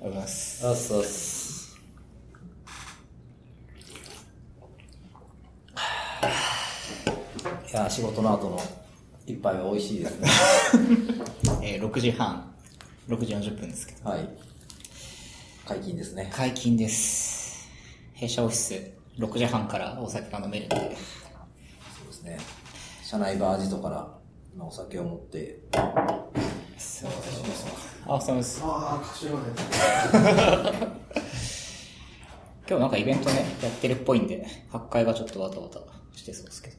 ございます。あっすあっす。いや、仕事の後の一杯は美味しいですね。えー、6時半、6時40分ですけど。はい。解禁ですね。解禁です。弊社オフィス、6時半からお酒が飲めるんで。そうですね。社内バージとから今お酒を持って、そうあ、そうです。ああ、柏まで。今日なんかイベントね、やってるっぽいんで、発会がちょっとわたわたしてそうですけど。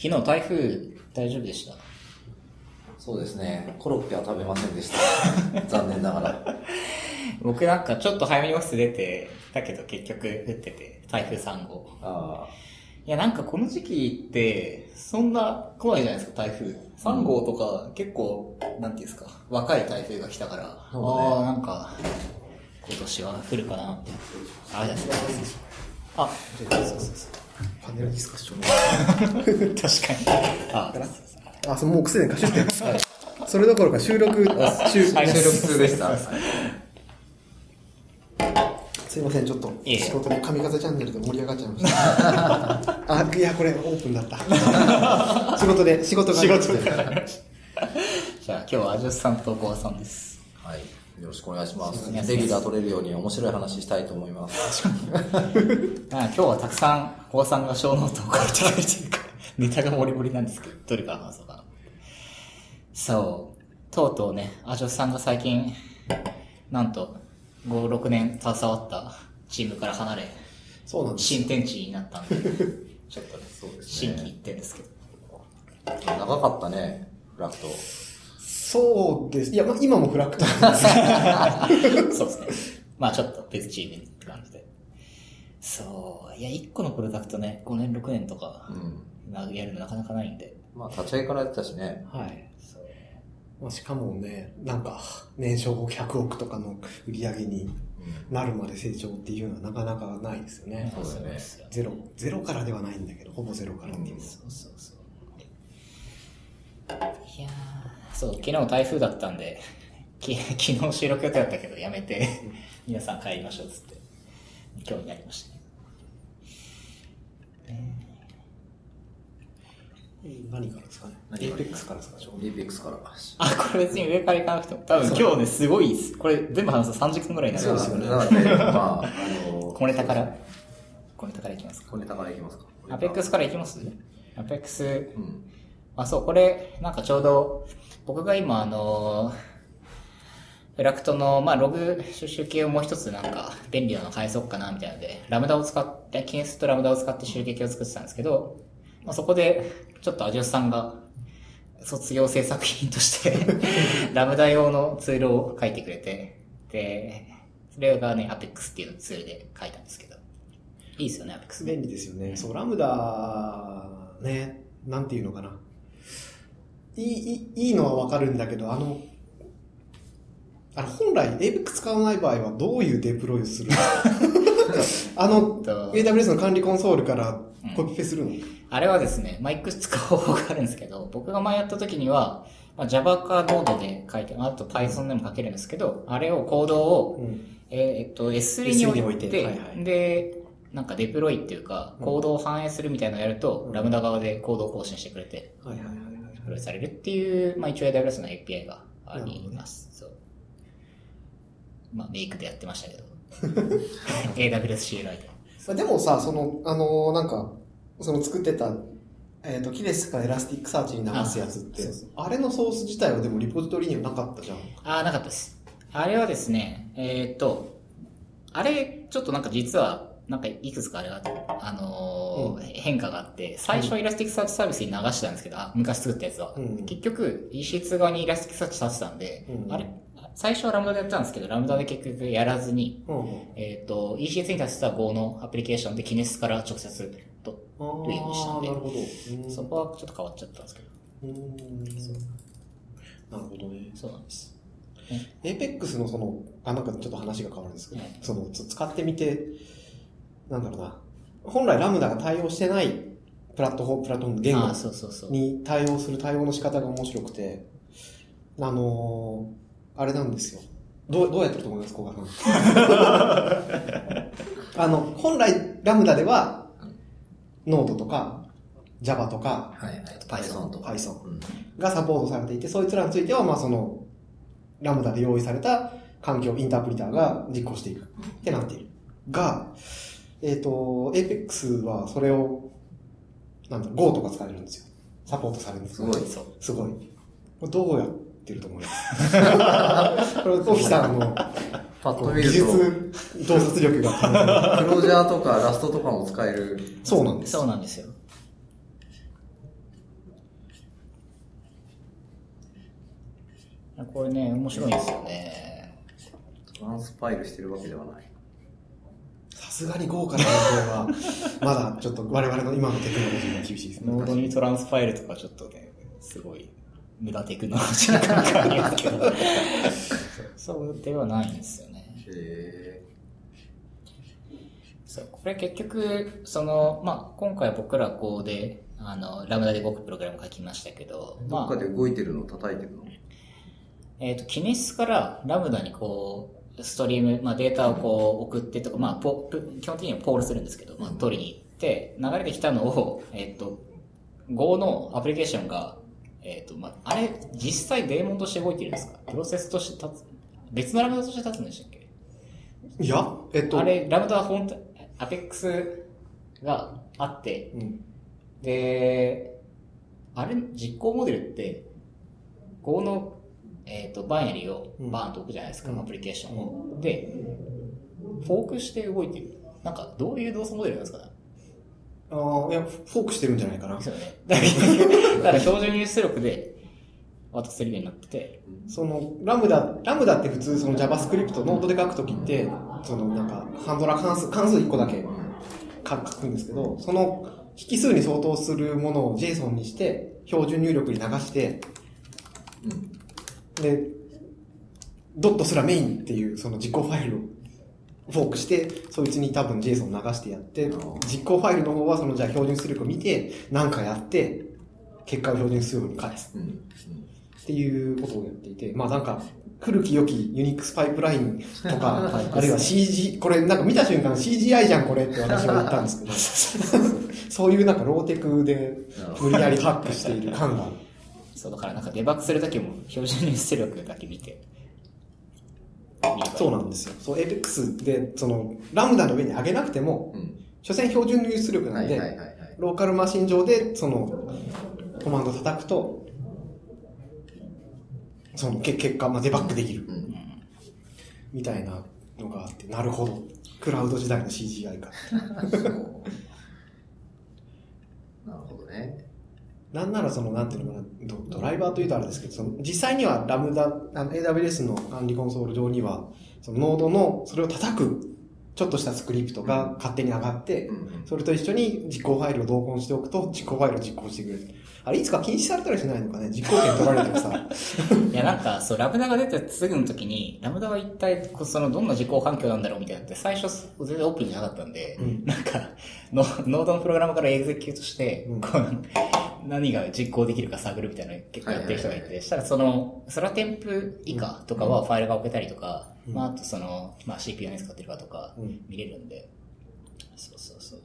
昨日台風大丈夫でした？そうですね。コロッケは食べませんでした。残念ながら。僕なんかちょっと早めにオフィス出て、だけど結局降ってて、台風3号。あいやなんかこの時期って、そんな来ないじゃないですか、台風。3号とか結構、なんていうんですか、若い台風が来たから、ねああ、なんか、今年は降るかなって。あ、じゃあ、あ、そうそうそうそう。パネルディスカッション。確かに。あ、あ、そのもう癖で歌手って。それどころか収録、収はい収録中でした。すいません、ちょっと仕事で神風チャンネルで盛り上がっちゃいました。あ、いや、これオープンだった。仕事で、仕事が。仕事がじゃあ今日はアジョスさんとコアさんです。はい。よろしくお願いします。レギュラー取れるように面白い話したいと思います。まあ今日はたくさん、コアさんがショーノートを書いてくれてるから、ネタが盛り盛りなんですけど、どれから話そうかな。そう。とうとうね、アジョスさんが最近、なんと、5、6年携わったチームから離れ、そうなんです。新天地になったんで、ちょっとね、そうです新規一点ですけど。長かったね、フラクト。そうです。いや、まあ、今もフラクターです。そうですね。まあちょっと別チームって感じで。そう。いや、1個のプロダクトね、5年、6年とかう、ん。なやるのなかなかないんで。まあ、立ち上げからやってたしね。はい。そう。まあ、しかもね、なんか、年商100億とかの売り上げになるまで成長っていうのはなかなかないですよね。そうですよゼロ、ゼロからではないんだけど、ほぼゼロからっていう。そうそうそう。いやーそう、昨日台風だったんで、き昨日収録予定だったけどやめて、皆さん帰りましょうっつって、今日になりました何からですかね？何から？APEX からですか、ちょうどリーペックスから。あ、これ別に上から行かなくても、多分今日ね、すごいです。これ全部話すと30分くらいになるそうですよねなので、まあ、あの、小ネタから？小ネタからいきますか？小ネタからいきますか。アペックスからいきます？アペックス、うん。あ、そう、これ、なんかちょうど、僕が今、あのフラクトの、まあ、ログ収集系をもう一つなんか、便利なの返そうかな、みたいなので、ラムダを使って、キネスとラムダを使って集計系を作ってたんですけど、まあ、そこで、ちょっとアジオスさんが、卒業制作品として、ラムダ用のツールを書いてくれて、で、それがね、アペックスっていうツールで書いたんですけど、いいですよね、アペックス。便利ですよね。そう、ラムダ、ね、なんていうのかな。いい、いいいいのはわかるんだけど、あの、あの本来 APEX 使わない場合はどういうデプロイをするの？あの、と。AWS の管理コンソールからコピペするの、あれはですね、まあ、いくつか方法があるんですけど、僕が前やった時には、まあ、Java か Node で書いて、あと Python でも書けるんですけど、あれをコードを、うん。えーえっと、S3 に置 S3 にい置いて、てはいはい。で、なんかデプロイっていうか、コードを反映するみたいなのをやると、うん。ラムダ側でコードを更新してくれて、はいはいはいはい。デプロイされるっていう、まあ、一応 AWS の API があります。まあ、メイクでやってましたけど。AWS CLI で。まあでもさ、その、あのーなんか、その作ってた、えっ、と、 Kinesis から Elasticsearch に流すやつってあれのソース自体はでもリポジトリにはなかったじゃん。ああ、なかったです。あれはですね、えーっと、あれ、ちょっとなんか実は、なんかいくつかあれが、あのー変化があって、最初 Elasticsearch Service に流してたんですけど、あ昔作ったやつは。うん結局、EC2 側に Elasticsearch させてたんで、うんあれ、最初はラムダでやったんですけど、ラムダで結局やらずに、うんうん。えーっと、EC2 に立てた Go のアプリケーションでキネスから直接と、あというにしたんでーなるほど。うんそこはちょっと変わっちゃったんですけど。なるほどね。そうなんです。APEX のその、あ、なんかちょっと話が変わるんですけど、はいその、つ使ってみて、なんだろうな。本来ラムダが対応してないプラットフォーム、プラットフォーム言語。に対応する対応の仕方が面白くて、あのーあれなんですよ。どう、どうやってると思います、古賀さん。あの、本来、ラムダでは、ノードとか、Java とか、はいはい。Python とか。Python うんがサポートされていて、そいつらについては、まあその、ラムダで用意された環境、インタープリターが実行していくってなっている。が、えっ、と、Apex はそれを、なんだろう、Go とか使えるんですよ。サポートされるんですすごいそう。すごい。どうやってると思いますこれ、オフィサーのパッと見技ると、術、洞察力が。クロージャーとかラストとかも使える。そうなんです。そうなんですよ。これね、面白いんですよね。トランスパイルしてるわけではない。さすがに豪華な影響は、まだちょっと我々の今のテクノロジーが厳しいですね。ノードにトランスファイルとかちょっとね、すごい無駄テクノロジーな感覚ありますけど。そうではないんですよね。へそう、これ結局、その、まあ、今回僕らこうで、あの、ラムダで動くプログラム書きましたけど、ー。どまあっか、で動いてるの叩いてるの？えっ、と、キネシスからラムダにこう、ストリーム、まあ、データをこう送ってとか、まあ、ポプ基本的にはポールするんですけど、まあ、取りに行って、流れてきたのを、えっ、と、Go のアプリケーションが、えっ、と、まあ、あれ、実際デーモンとして動いてるんですか？プロセスとして立つ、別のラムダとして立つんでしたっけ？いや、えっと、あれ、ラムダは本当、アペックスがあって、うん。で、あれ、実行モデルって、Go の、えっ、と、バイナリーをバーンと置くじゃないですか、うんアプリケーションを。で、フォークして動いてる。なんか、どういう動作モデルなんですか？ねああ、いや、フォークしてるんじゃないかなです。よね。だから、標準入出力で渡せるようになってて、その、ラムダ、ラムダって普通その JavaScript ノードで書くときって、そのなんか、ハンドラー関数、関数1個だけ書くんですけど、その引数に相当するものを JSON にして、標準入力に流して、うん。で、ドットすらメインっていうその実行ファイルをフォークして、そいつに多分 JSON 流してやって実行ファイルの方はそのじゃあ標準出力を見て、なんかやって、結果を標準出力に返す。うん。っていうことをやっていて、まあなんか、古き良きユニックスパイプラインとか、は いあるいは CG、これなんか見た瞬間 CGI じゃんこれって私は言ったんですけど、そういうなんかローテクで無理やりハックしている感が。ある。そう、だからなんかデバッグするときも標準入出力だけ見て、そうなんですよ。そう、Apex で、その、ラムダの上に上げなくても、うん。所詮標準入出力なんで、はいはいはいはい。ローカルマシン上で、その、コマンド叩くと、その、け結果、まあ、デバッグできる。うん。みたいなのがあって、なるほど。クラウド時代の CGI か。なるほどね。なんならその、なんていうのかな、ドドライバーというとあれですけど、その実際にはラムダ、あの AWS の管理コンソール上には、そのノードの、それを叩く、ちょっとしたスクリプトが勝手に上がって、うん。それと一緒に実行ファイルを同梱しておくと、実行ファイルを実行してくれる。あれ、いつか禁止されたりしないのかね実行権取られてもさ。いや、なんか、そう、ラムダが出てすぐの時に、ラムダは一体、その、どんな実行環境なんだろうみたいなって、最初、全然オープンじゃなかったんで、うんなんか、ノノードのプログラムからエグゼキュートして、うんこう、何が実行できるか探るみたいなの結構やってる人がいて、したらその、ソラテンプ以下とかはファイルが置けたりとか、うんまあ、あとその、まあ CPU 何使ってるかとかうん、見れるんで、そうそうそう。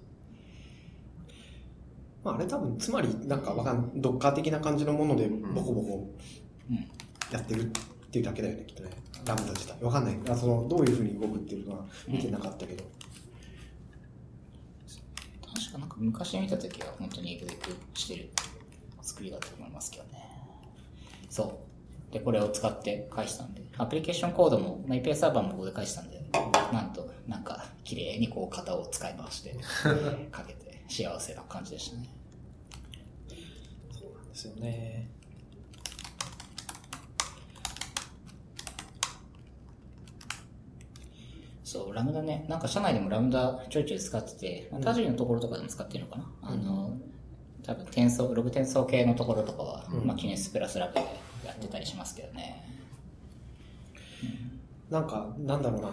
まあ、あれ多分、つまり、なんかわかん、ドッカー的な感じのもので、ボコボコうん。やってるっていうだけだよね、きっとね。ラムダ自体。わかんない。あその、どういう風に動くっていうのは見てなかったけど。なんか昔見た時は本当にエグゼクしてる作りだと思いますけどね。そう。で、これを使って返したんで、アプリケーションコードも、まあ、API サーバーもここで返したんで、なんと、なんか、綺麗にこう型を使い回して、かけて、幸せな感じでしたね。そうなんですよね。そう、ラムダね、なんか社内でもラムダちょいちょい使ってて、まあ、他人のところとかでも使ってるのかな、あの、多分転送、ログ転送系のところとかは、まあ、キネスプラスラブでやってたりしますけどね。なんか、なんだろうな。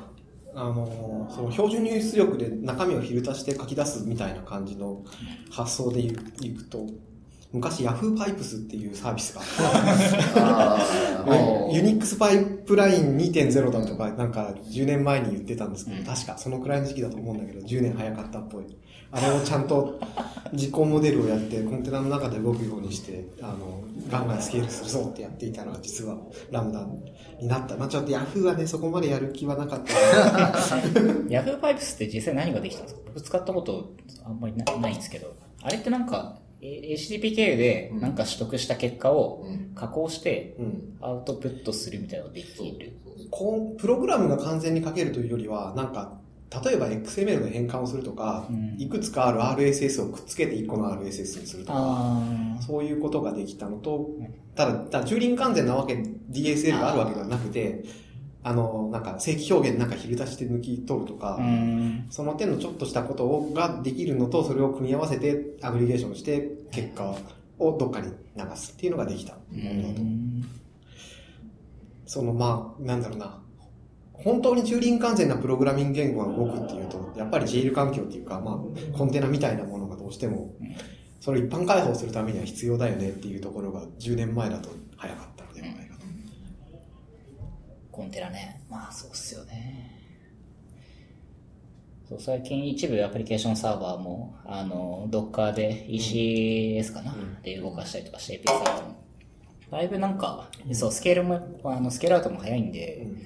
あのーその標準入出力で中身をフィルターして書き出すみたいな感じの発想で言う言うと、昔 Yahoo パイプスっていうサービスがあってユニックスパイプライン2.0だとか、なんか10年前に言ってたんですけど、うん。確かそのくらいの時期だと思うんだけど、10年早かったっぽい。あれをちゃんと実行モデルをやって、コンテナの中で動くようにして、あの、ガンガンスケールするぞってやっていたのが実はラムダになった。まあちょっと Yahoo はね、そこまでやる気はなかった。Yahoo パイプスって実際何ができたんですか？僕使ったことあんまりなないんですけど、あれってなんか、え HTTP 経由でなんか取得した結果をうん。加工してうん。アウトプットするみたいなのができる。こうプログラムが完全に書けるというよりは、なんか、例えば XML の変換をするとか、うんいくつかある RSS をくっつけて1個の RSS にするとか、あそういうことができたのとうん、ただ、ただ、チューリング完全なわけ、DSL があるわけではなくて、あの、なんか、正規表現なんか昼出して抜き取るとか。その点のちょっとしたことをができるのと、それを組み合わせてアグリゲーションして、結果をどっかに流すっていうのができたうものだと。ん。その、まあ、なんだろうな。本当にチューリング完全なプログラミング言語が動くっていうと、やっぱり JL 環境っていうか、まあ、コンテナみたいなものがどうしてもうん、それを一般開放するためには必要だよねっていうところが10年前だと早かった。コンテナね。まあ、そうっすよね。そう、最近一部アプリケーションサーバーも、あの、Docker で ECS かな、うんで動かしたりとかして API サも。だいぶなんか、そう、スケールも、あの、スケールアウトも早いんで、うん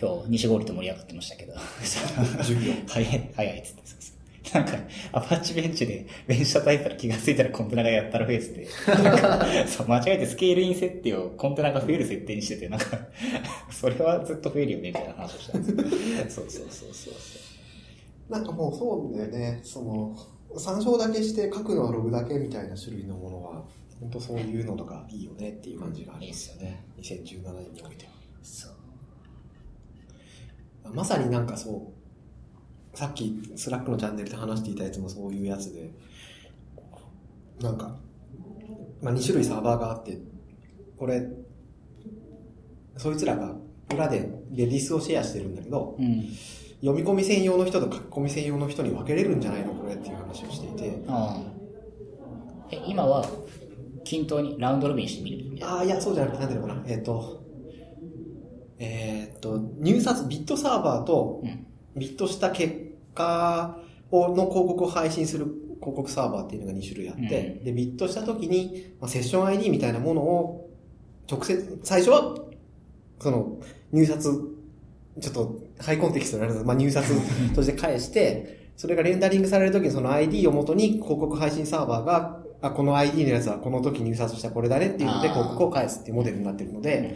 今日、西郡と盛り上がってましたけど。早い、早いっつって。そうそうなんか、アパッチベンチでベンチ叩いたら気がついたらコンテナがやったら増えてて、なんか、そう、間違えてスケールイン設定をコンテナが増える設定にしてて、なんか、それはずっと増えるよね、みたいな話をしたんですけど。そうそうそうそうそなんかもうそうだよね、その、参照だけして書くのはログだけみたいな種類のものは、本当そういうのとかいいよねっていう感じがありますよね。2017年においては。う。そう。まさになんかそう、さっき Slack のチャンネルで話していたやつもそういうやつで、なんか、まあ2種類サーバーがあって、これ、そいつらが裏で Redis をシェアしてるんだけど、うん。読み込み専用の人と書き込み専用の人に分けれるんじゃないのこれっていう話をしていて、ああ。え、今は、均等にラウンドロビンしてみる？み。ああ、いや、そうじゃなくて、なんていうのかな、えっ、と、えっ、と、入札、ビットサーバーと、うん。ビットした結果をの広告を配信する広告サーバーっていうのが2種類あって、うんで、ビットした時に、まあ、セッション ID みたいなものを、直接、最初は、その、入札、ちょっと、ハイコンテキストになるので、まあ、入札 として返して、それがレンダリングされる時にその ID を元に広告配信サーバーが、あ、この ID のやつはこの時入札したこれだねっていうので広告を返すっていうモデルになってるので、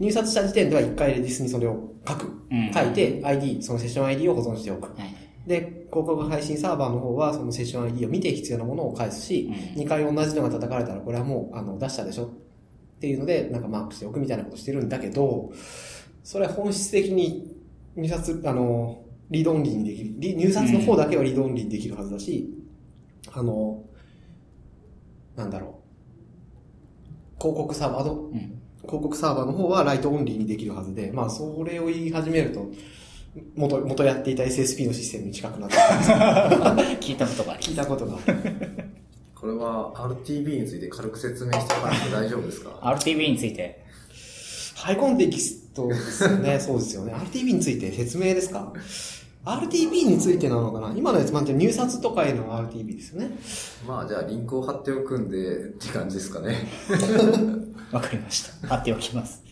入札した時点では一回レディスにそれを書く。うん書いて ID、そのセッション ID を保存しておく。はい。で、広告配信サーバーの方はそのセッション ID を見て必要なものを返すし、うん2回同じのが叩かれたらこれはもうあの出したでしょ？っていうので、なんかマークしておくみたいなことしてるんだけど、それは本質的に入札、あの、リードオンリーにできる。リ入札の方だけはリードオンリーにできるはずだし、あの、なんだろう。広告サーバーの、うん。広告サーバーの方はライトオンリーにできるはずで、まあそれを言い始めると、元、元やっていた SSP のシステムに近くなってくる聞いたことが聞いたことがある。これは RTB について軽く説明しておかなくて大丈夫ですか？RTB について。ハイコンテキストですよね。そうですよね。RTB について説明ですか ?RTB についてなのかな？今のやつ、まあ、入札とかへの RTB ですよね。まあじゃあリンクを貼っておくんでって感じですかね。わかりました。貼っておきます。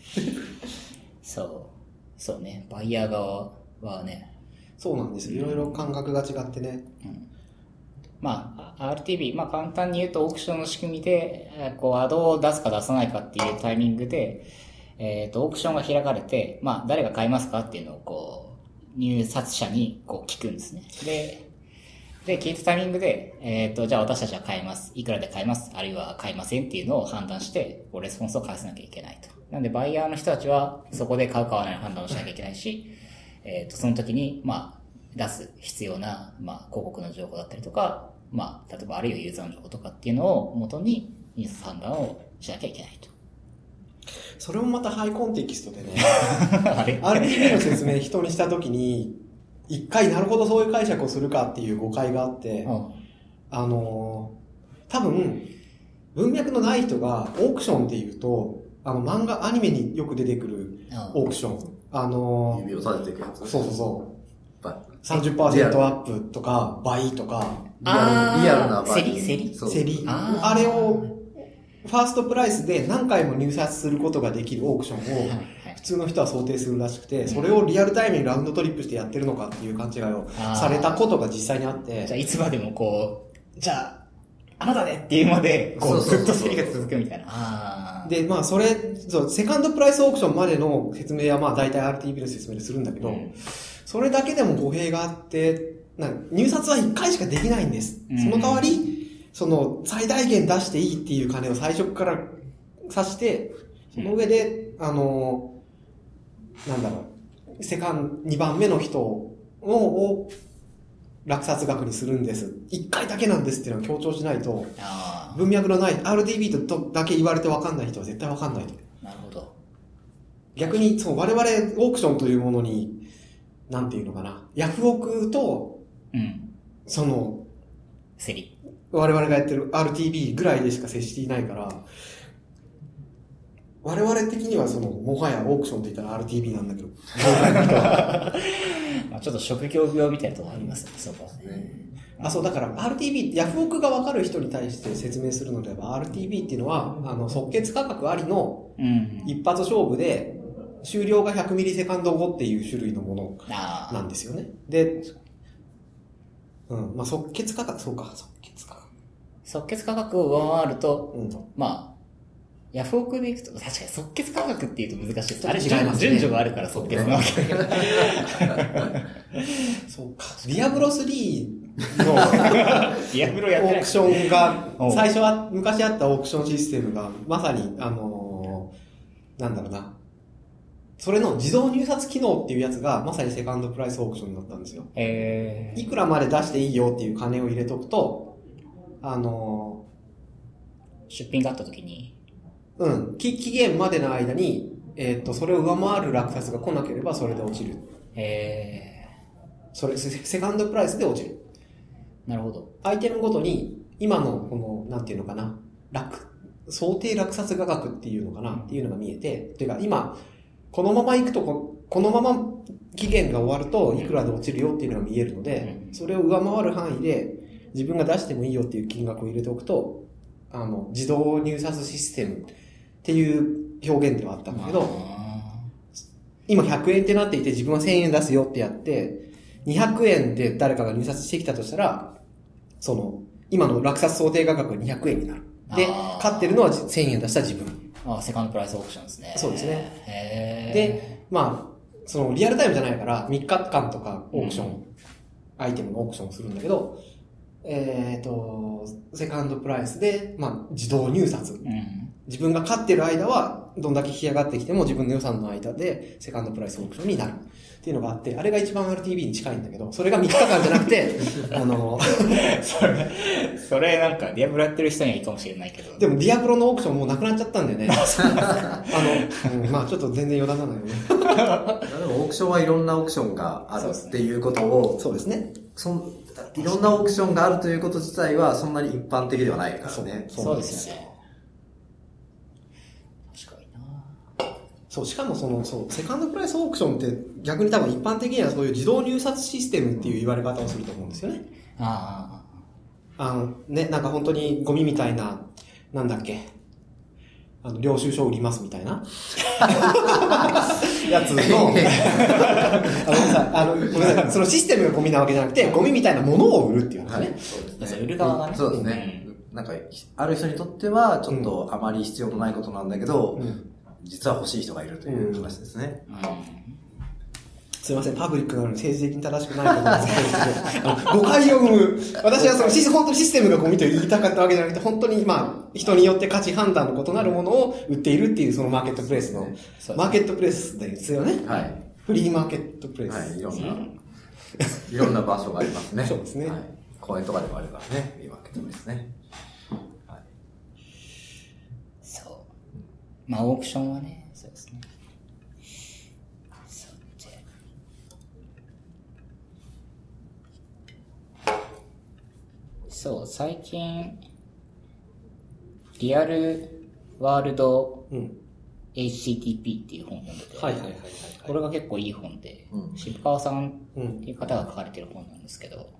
そう。そうね。バイヤー側はね、そうなんですよ。いろいろ感覚が違ってね。まあ、RTB、まあ簡単に言うとオークションの仕組みで、えーこう、アドを出すか出さないかっていうタイミングで、えっ、と、オークションが開かれて、まあ、誰が買いますかっていうのをこう、入札者にこう聞くんですね。で、で、聞いたタイミングで、えっ、と、じゃあ私たちは買います。いくらで買います？あるいは買いませんっていうのを判断して、こう、レスポンスを返さなきゃいけないと。なんで、バイヤーの人たちは、そこで買う買わないの判断をしなきゃいけないし、えっ、と、その時に、まあ、出す必要な、まあ、広告の情報だったりとか、まあ、例えばあるいはユーザーの情報とかっていうのを元に、入札判断をしなきゃいけないと。それもまたハイコンテキストでね。あれ？RTB の説明人にしたときに、一回なるほどそういう解釈をするかっていう誤解があって、うん。あのー多分、文脈のない人がオークションっていうと、あの、漫画、アニメによく出てくるオークション。あの指を立てていくやつ？ー、そうそうそう。ば30%アップとか、倍とか、リアルリアルな場合競り競りそう。競り。あれを、ファーストプライスで何回も入札することができるオークションを、普通の人は想定するらしくて、それをリアルタイムにラウンドトリップしてやってるのかっていう勘違いをされたことが実際にあって。じゃあ、、いつまでもこう、じゃあ、あなたでっていうまで、こう、ずっと競りが続くみたいな。で、まあ、それ、そう、セカンドプライスオークションまでの説明は、まあ、大体 RTB の説明でするんだけど、うん。それだけでも語弊があって、なんか入札は1回しかできないんです。うん。その代わり、その、最大限出していいっていう金を最初から指して、その上で、あの、なんだろう、セカン、2番目の人を、を落札額にするんです。1回だけなんですっていうのを強調しないと、あ文脈のない RTB とだけ言われて分かんない人は絶対分かんないと。ーなるほど。逆に、そう、我々オークションというものに、なんていうのかな、ヤフオクと、うん。その、競り。我々がやってる RTB ぐらいでしか接していないから、我々的にはその、もはやオークションって言ったら RTB なんだけど、まあちょっと職業病みたいなところありますね、そこはね。あ、そう、だから RTB、ヤフオクが分かる人に対して説明するのであれば、RTB っていうのは、あの、即決価格ありのうん。一発勝負で、終了が100ミリセカンド後っていう種類のもの。なんですよね。で、うん、まあ即決価格、そうか、即決価格。即決価格を上回ると、うん。まあ、ヤフオクでいくと、確かに即決価格っていうと難しいです。あれ、違いますね順序があるから即決なわけ。そうか。ディアブロ3のディアブロやってないオークションが最初は、昔あったオークションシステムが、まさに、あのーなんだろうな。それの自動入札機能っていうやつが、まさにセカンドプライスオークションだったんですよ。えいくらまで出していいよっていう金を入れとくと、あのー、出品があった時に、ーうん、期期限までの間に、えっ、と、それを上回る落札が来なければ、それで落ちる。えそれ、セセカンドプライスで落ちる。ー、なるほど。アイテムごとに、今の、この、なんていうのかな、落、想定落札価格っていうのかな、っていうのが見えて、ていうか、今、このまま行くとこ、このまま期限が終わると、いくらで落ちるよっていうのが見えるので、うんそれを上回る範囲で、自分が出してもいいよっていう金額を入れておくと、あの、自動入札システムっていう表現ではあったんだけど、あ今100円ってなっていて自分は1000円出すよってやって、200円で誰かが入札してきたとしたら、その、今の落札想定価格が200円になる。であー、勝ってるのは1000円出した自分。ーあー、セカンドプライスオークションですね。そうですね。で、まあ、そのリアルタイムじゃないから、3日間とかオークション、アイテムのオークションをするんだけど、えっ、と、セカンドプライスで、まあ、自動入札。うん。自分が勝ってる間は、どんだけ引き上がってきても自分の予算の間でセカンドプライスオークションになる。っていうのがあって、あれが一番 RTB に近いんだけど、それが3日間じゃなくて、あの、それ、それなんか、ディアブロやってる人にはいいかもしれないけど。でもディアブロのオークションもうなくなっちゃったんでね。あの、うんまあちょっと全然余談なのよね。でもオークションはいろんなオークションがあるっていうことを、そうですね。そんいろんなオークションがあるということ自体はそんなに一般的ではないからね。そうですよね。確かになそう、しかもその、そう、セカンドプライスオークションって逆に多分一般的にはそういう自動入札システムっていう言われ方をすると思うんですよね。ああの、ね、なんか本当にゴミみたいな、なんだっけ。あの、領収書売りますみたいな。やつの、あの、ごめんなさい、あの、ごめんなさい、そのシステムがゴミなわけじゃなくて、ゴミみたいなものを売るっていう話はいね。。そうですね。売る側がね。そうですね。なんか、ある人にとっては、ちょっとあまり必要のないことなんだけど、うん実は欲しい人がいるという話ですね。うん。すいません、パブリックなのに政治的に正しくないことですけど、誤解を生む。私はそのシス、本当にシステムがゴミと言いたかったわけじゃなくて、本当にまあ、人によって価値判断の異なるものを売っているっていうそのマーケットプレイスの、そうマーケットプレイスですよね。はい。フリーマーケットプレイス。はい、いろんな、いろんな場所がありますね。そうですねはい。公園とかでもあるからね、いいわけですね。はい。そう。まあ、オークションはね、そうですね。そう、最近、リアルワールドうん。HTTP っていう本を読んでて、はいはいはいはい。これが結構いい本で、うん渋川さんうんっていう方が書かれてる本なんですけど、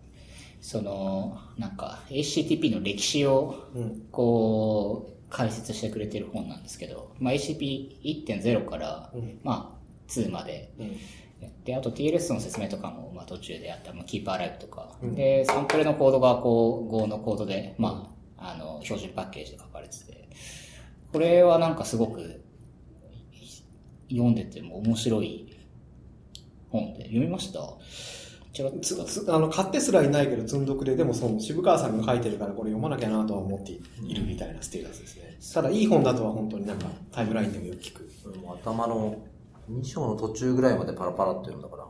その、なんか HTTP の歴史をうん。こう、解説してくれてる本なんですけど、まあ、HTTP1.0 から、うん。まあ、2まで、うん。で、あと TLS の説明とかも、まあ、途中でやった、まあ、Keep Alive とか、うん。で、サンプルのコードが、こう、Go のコードで、まあ、あの、標準パッケージで書かれてて、これはなんかすごく、読んでても面白い本で、読みました？違うつつあの買ってすらいないけど積んどくででもその渋川さんが書いてるからこれ読まなきゃなとは思っているみたいなステータスですね、ただいい本だとは本当になんかタイムラインでもよく。聞く俺も頭の2章の途中ぐらいまでパラパラっと読んだから。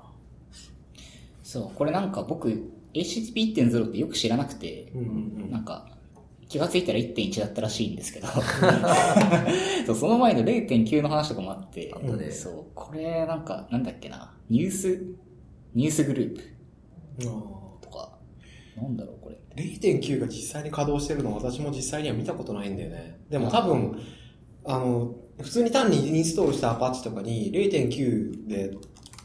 そう、これなんか僕、HTTP1.0 ってよく知らなくて、うんうんなんか、気がついたら1.1だったらしいんですけど、そうその前の0.9の話とかもあって、そう、これなんか、なんだっけな、ニュース、ニュースグループとか、なんだろうこれ。ー0.9が実際に稼働してるの私も実際には見たことないんだよね。でも多分あの普通に単にインストールしたアパッチとかに0.9で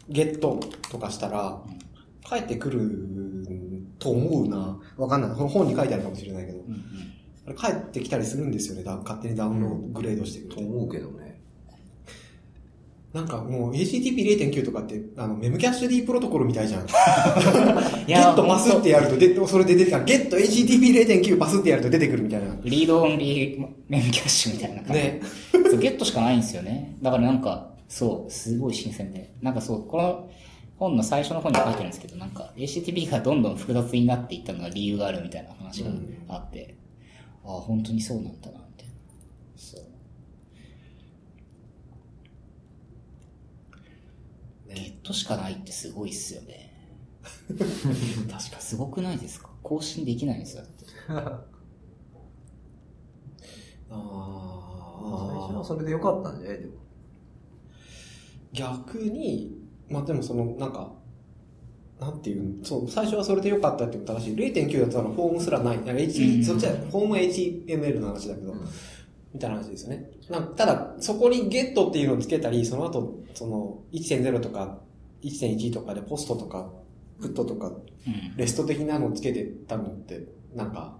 ゲットとかしたら帰ってくると思うな。わかんない。本に書いてあるかもしれないけど。うんうん。あれ帰ってきたりするんですよね。だ勝手にダウンロード、グレードしてくれてと思うけどね。なんかもう HTTP0.9 とかって、あの、メムキャッシュ D プロトコルみたいじゃん。いゲットパスってやると、で、それで出てくる。ゲット HTTP0.9 パスってやると出てくるみたいな。リードオンリーメンキャッシュみたいな感じ。ね。そう、ゲットしかないんですよね。だからなんか、そう、すごい新鮮で。なんかそう、この本の最初の方に書いてるんですけど、なんか HTTP がどんどん複雑になっていったのが理由があるみたいな話があって、ああ、本当にそうなんだな、みたいな。そう。ゲットしかないってすごいっすよね。確かすごくないですか？更新できないんですよ、だって。あ最初はあ。それでよかったんじゃない？でも。逆に、まあでもその、なんか、なんていうの？そう、最初はそれで良かったって言ったらしい。0.9だとあの、フォームすらない。なんか H うんそっちは、フォーム HTML の話だけど、みたいな話ですよね。なんただ、そこにゲットっていうのをつけたり、その後、その、1.0とか、1.1とかでポストとか、プットとか、うん。レスト的なのをつけてたのって、なんか、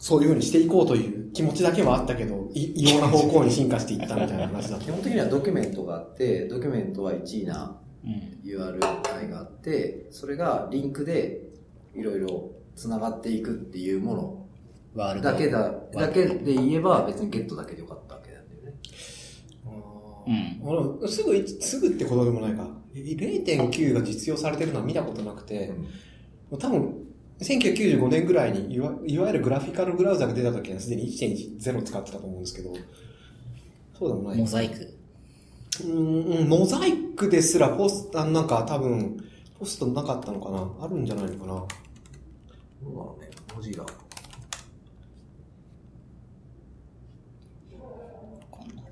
そういう風にしていこうという気持ちだけはあったけど、い異様な方向に進化していったみたいな話だった 基。本的にはドキュメントがあって、ドキュメントは1位なうん。URL 単位があって、それがリンクでいろいろ繋がっていくっていうものワールド。だけだ、だけで言えば別にゲットだけでよかったわけなんだよね。うん。あのすぐい、すぐってことでもないか。0.9が実用されてるのは見たことなくて、もう多分、1995年ぐらいにいわ、いわゆるグラフィカルブラウザが出た時はすでに1.10使ってたと思うんですけど、そうでもない。モザイク。うーん、モザイクですらポスト、あなんか多分、ポストなかったのかなあるんじゃないのかなどうだろうね、モジーラ。わかんない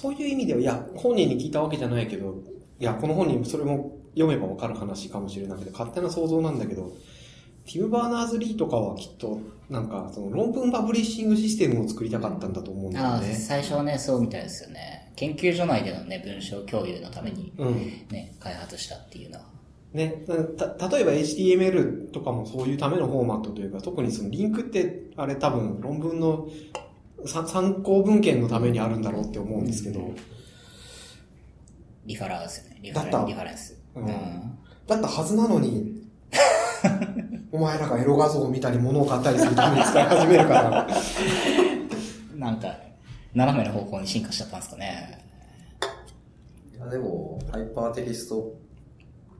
そういう意味では、いや、本人に聞いたわけじゃないけど、いや、この本人それも読めばわかる話かもしれないけど、勝手な想像なんだけど、ティム・バーナーズ・リーとかはきっと、なんか、その論文パブリッシングシステムを作りたかったんだと思うんだよああ、ね。最初はね、そうみたいですよね。研究所内でのね、文章共有のためにうん。ね、開発したっていうのは。ね、た例えば HTML とかもそういうためのフォーマットというか、特にそのリンクって、あれ多分論文のさ参考文献のためにあるんだろうって思うんですけど、リファランスね。リファランリファランス。ううんん。だったはずなのに、お前らがエロ画像を見たり物を買ったりするために使い始めるから、なんか、斜めの方向に進化しちゃったんですかね。いやでも、ハイパーテキスト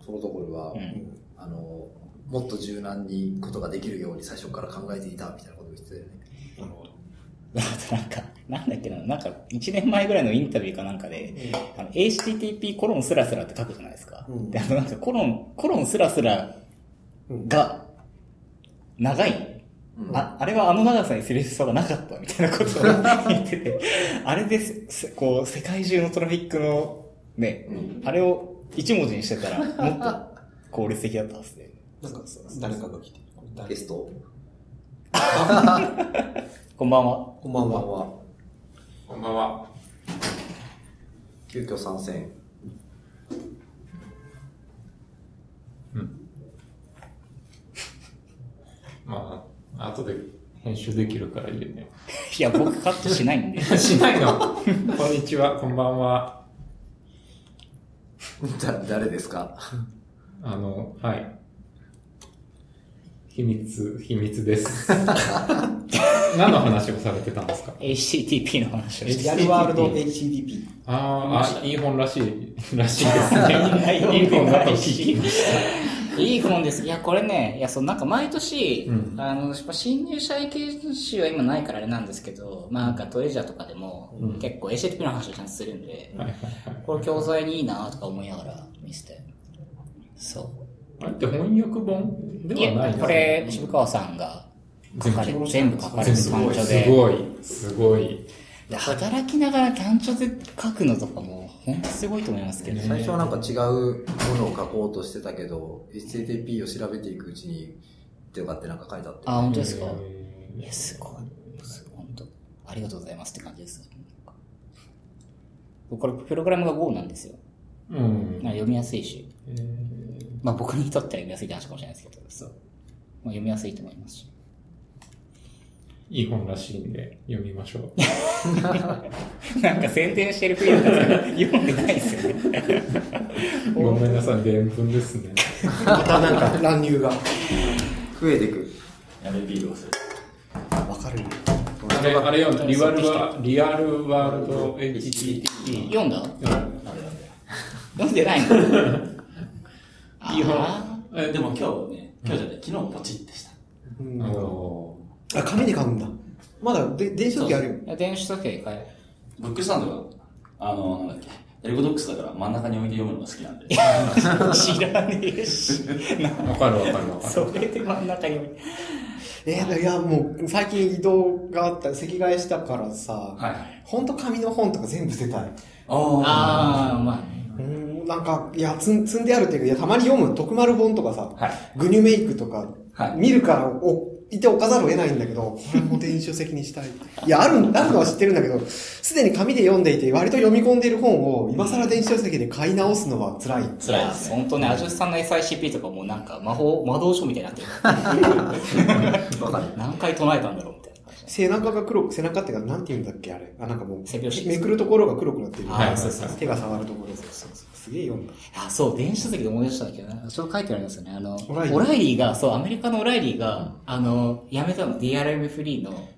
プロトコルは、うん。あの、もっと柔軟にことができるように最初から考えていたみたいなことを言ってたよね。あとなんか、なんだっけな、なんか、1年前ぐらいのインタビューかなんかで、あの HTTP コロンスラスラって書くじゃないですか。うん。で、あのなんかコロン、コロンスラスラうん。が、長い。うん。あ、あれはあの長さにする必要がなかったみたいなことを 言ってて、あれです、せこう、世界中のトラフィックの、ね、あれを一文字にしてたら、もっと効率的だったんで。すね。なんか、誰かが来て、誰？ゲスト？こんばんは。こんばんは。は。こんばんは。急遽参戦。まあ、後で編集できるからいいよね。いや、僕カットしないんで。しないの？こんにちは、こんばんは。だ、誰ですか？あの、はい。秘密、秘密です。何の話をされてたんですか？HTTP の話をしてリアルワールド HTTP。あーあ、いい本らしい、らしいですね。いい本だと聞きましいい本です。いや、これね、いや、そう、なんか毎年、うんあの、やっぱ新入社員研修は今ないからあれなんですけど、まあなんかトレジャーとかでも、うん結構 HTTP の話をちゃんとするんで、た。はいはいはい。これ教材にいいなとか思いながら見せて。そあれって翻訳本？う。いや、ではないですこれ、渋川さんが書かれ全部全部書かれて単調で。ごい、すごい。で働きながら単調で書くのとかも、ほんとすごいと思いますけど。ね最初はなんか違うものを書こうとしてたけど、HTTP を調べていくうちに、ってよかってなんか書いてあって。あ、本当ですか？えいや、すごい。本当ありがとうございますって感じです。これ、プログラムが Go なんですよ。ーうん。まあ読みやすいし。えーまあ僕にとっては読みやすいって話かもしれないですけど、そう。まあ、読みやすいと思いますし。いい本らしいんで読みましょう。なんか宣伝してる風だったんですけど、読んでないですよね。ごめんなさい、でんぷんですね。またなんか乱入が。増えていく。やめビールをする？わかる。あれ、あれよ、リアルワリアルワールド HTTP。読んだ？うん読んでないの？いい本あ。えでも今日ね、今日じゃない、昨日ポチってした。うんあのあ、紙で買うんだ。まだで電子書籍あるよ。ーいや電子書籍は一回。ブックスタンドが、あの、なんだっけ、エルゴドックスだから真ん中に置いて読むのが好きなんで。知らねえし。ーわかるわかるわかそる。れで真ん中に置いて。えーいや、もう、最近移動があった、席替えしたからさ、はいはい。ほんと紙の本とか全部捨てたい。あああ、まあね。うーん、なんか、いや、積ん積んであるっていうか、いや、たまに読む徳丸本とかさ、はい。グニュメイクとか、はい見るからお、いておかざるを得ないんだけど、これも電子書籍にしたい。いや、ある、あるのは知ってるんだけど、すでに紙で読んでいて、割と読み込んでいる本を、今更電子書籍で買い直すのは辛い。辛いですね。本当ね、アジュスさんの SICP とかもうなんか魔法、魔導書みたいになってる。わかる。何回唱えたんだろうみたいな。背中が黒く、背中ってか、なんて言うんだっけ、あれ。あ、なんかもう、めくるところが黒くなってる。はいはいはい手が触るところ。そうそうそう。すげえ読んだ。あ、そう、電子書籍で思い出したんだけどな。ちょっと書いてありますよね。あの、オライリーオライリーが、そう、アメリカのオライリーが、あの、やめたの。DRM フリーの、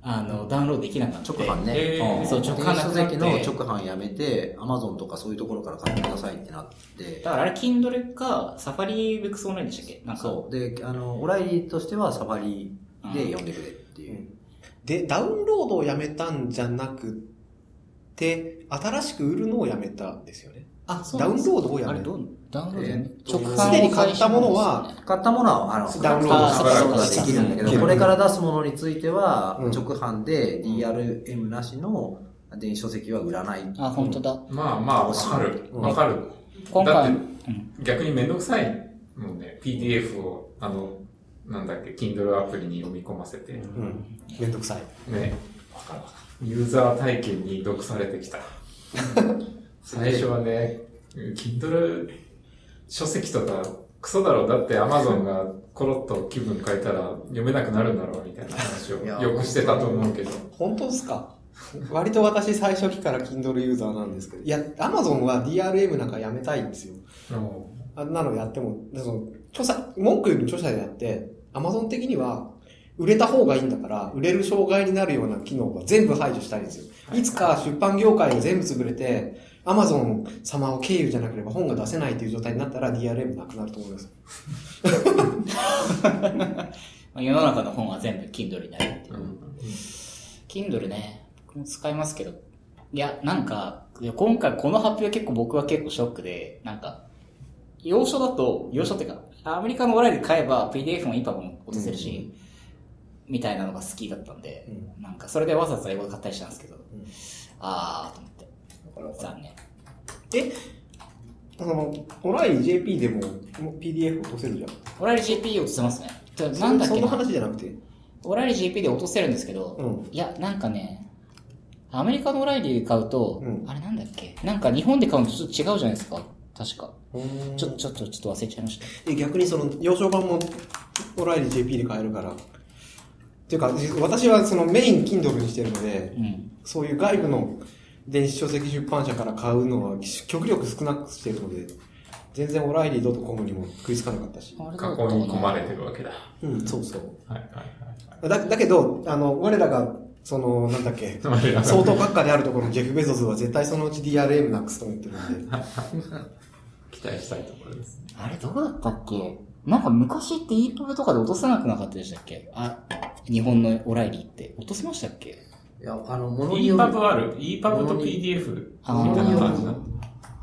あの、ダウンロードできなくなって。直販ね。えーそう、直販な書くなって。籍の直販やめて、アマゾンとかそういうところから買ってくださいってなって、だからあれ、Kindle か、サファリブックスオンラインでしたっけ？なんか。そう。で、あの、オライリーとしてはサファリで読んでくれっていう。で、ダウンロードをやめたんじゃなくて、新しく売るのをやめたんですよね。あ、そうダウンロードをやめた。あれどう、ダウンロードやめえー直販すでに買ったものは、買ったものは、あの、ダウンロードダウンロードができるんだけど、うんこれから出すものについては、うん直販で DRM なしの電子書籍は売らない。あ、本当だ。まあまあ、わかる。うんわかる。今回、だってうん逆にめんどくさいもんね。PDF を、あの、なんだっけ、Kindle アプリに読み込ませて。うん。めんどくさい。ね。ユーザー体験に読されてきた。最初はね、Kindle 書籍とかクソだろう。だって Amazon がコロッと気分変えたら読めなくなるんだろうみたいな話をよくしてたと思うけど。本当ですか？割と私最初期から Kindle ユーザーなんですけど。いや、Amazon は DRM なんかやめたいんですよ。あんなのやっても、その、著者、文句言う著者でやって、Amazon 的には、売れた方がいいんだから、売れる障害になるような機能は全部排除したいんですよ。いつか出版業界が全部潰れて、Amazon 様を経由じゃなければ本が出せないという状態になったら DRM なくなると思います。まあ世の中の本は全部 Kindle になるっていう。うん Kindle ね、僕も使いますけど、いや、なんか、今回この発表結構僕は結構ショックで、なんか、要所だと、要所っていうか、アメリカのオライで買えば PDF も EPUB も落とせるし、みたいなのが好きだったんで、なんかそれでわざわざ英語で買ったりしたんですけど、あーと思って、残念。え？あの、オライン JP でも PDF 落とせるじゃん。オライ GP 落とせますね。でなんだっそんな話じゃなくて。オライリー GP で落とせるんですけど、うん。いや、なんかね、アメリカのオライリー買うと、うんあれなんだっけ？なんか日本で買うのとちょっと違うじゃないですか。確か。ちょ、ちょっと、ちょっと忘れちゃいました。え逆にその、幼少版も、オライリー JP で買えるから。っていうか、私はそのメイン Kindle にしてるので、うん。そういう外部の電子書籍出版社から買うのは極力少なくしてるので、全然オライリー .com にも食いつかなかったし。あれ囲み込まれてるわけだ。うん、そうそう。はいはいはいだだけど、あの、我らが、その、なんだっけ、相当閣下であるところのジェフ・ベゾスは絶対そのうち DRM なくすと思ってるんで。期待したいところです。あれどこだったっけ？なんか昔って EPUB とかで落とせなくなかったでしたっけ？あ、日本のオライリーって。落とせましたっけ？いや、あの、ものによる。EPUB ある ?EPUB と PDF みたいな感じな？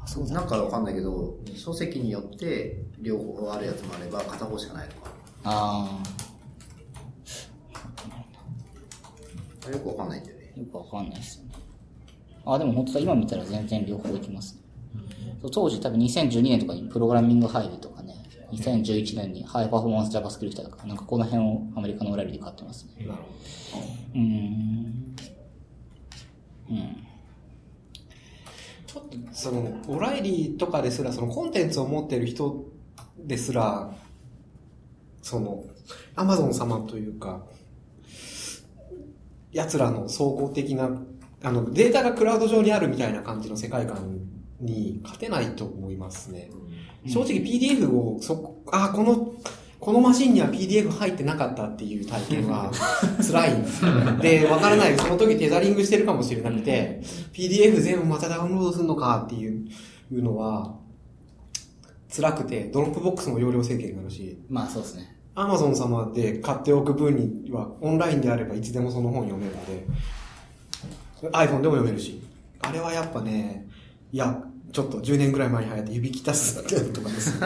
そうなんかわかんないけど、書籍によって両方あるやつもあれば片方しかないとか。あよくわかんないんだよね。あ、よくわかんないですよね。あ、でも本当だ、今見たら全然両方いきますね。当時多分2012年とかにプログラミング入る2011年にハイパフォーマンス JavaScript とか、なんかこの辺をアメリカのオライリーで買ってますね。なるほうーん。うん。ちょっと、その、オライリーとかですら、そのコンテンツを持ってる人ですら、その、アマゾン様というか、奴らの総合的な、あの、データがクラウド上にあるみたいな感じの世界観に勝てないと思いますね。正直 PDF を、そ、あ、この、このマシンには PDF 入ってなかったっていう体験は辛いんですよ。で、わからない。その時テザリングしてるかもしれなくて、PDF 全部またダウンロードするのかっていうのは、辛くて、 Dropbox も容量制限があるし、まあそうですね。Amazon 様で買っておく分には、オンラインであればいつでもその本読めるので、iPhone でも読めるし、あれはやっぱね、いや、ちょっと10年ぐらい前に流行って指切ったすとかです。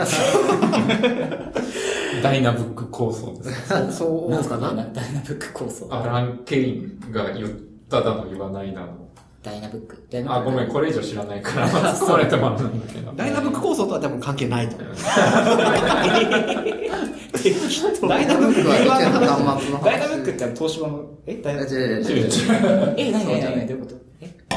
ダイナブック構想です。そうそうなんすかかな。ダイナブック構想。アラン・ケインが言っただの言わないだの。ダイナブック。ダイナブッあ、クごめん、これ以上知らないから、まれてもんだけど。ダイナブック構想とは多分関係ないと思う。ダイナブックは。ダイナブックって東芝の、えダイナあブックえ、何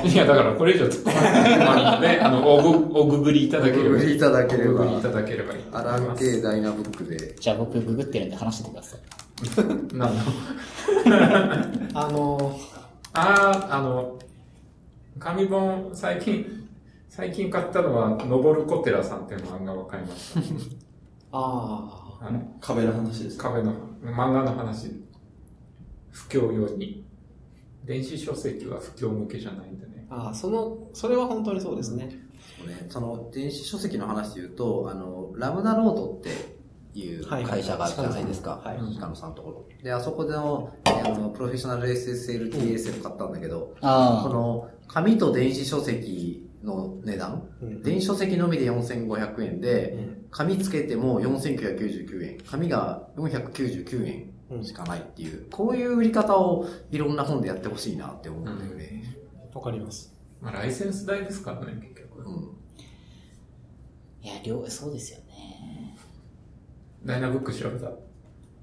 いや、だからこれ以上突っ込まれてもあれで、あの、おぐ、おぐぐりいただければおぐぐりいただければおぐぐりいただければいいとア。ラン系ダイナブックで。じゃあ僕ググってるんで話して てください。なんだあの、あー、あの、紙本、最近、最近買ったのは、のぼるこてらさんっていう漫画わかりました。ああの、壁の話ですか？壁の、漫画の話、不況用に。電子書籍は不況向けじゃないんでね。あ、その、それは本当にそうですね。ね、その電子書籍の話で言うと、あの、ラムダノートっていうはい会社があるじゃないですか。はい。鹿野さんのところ。で、あそこでの、あの、プロフェッショナル SSL TSL 買ったんだけど、こあの、紙と電子書籍の値段、うん。電子書籍のみで4500円で、うん。紙つけても4999円、紙が499円しかないっていう、こういう売り方をいろんな本でやってほしいなって思うんだよね。わかります。まあ、ライセンス代ですからね、結局。うん。いや、両、そうですよね。ダイナブック調べた。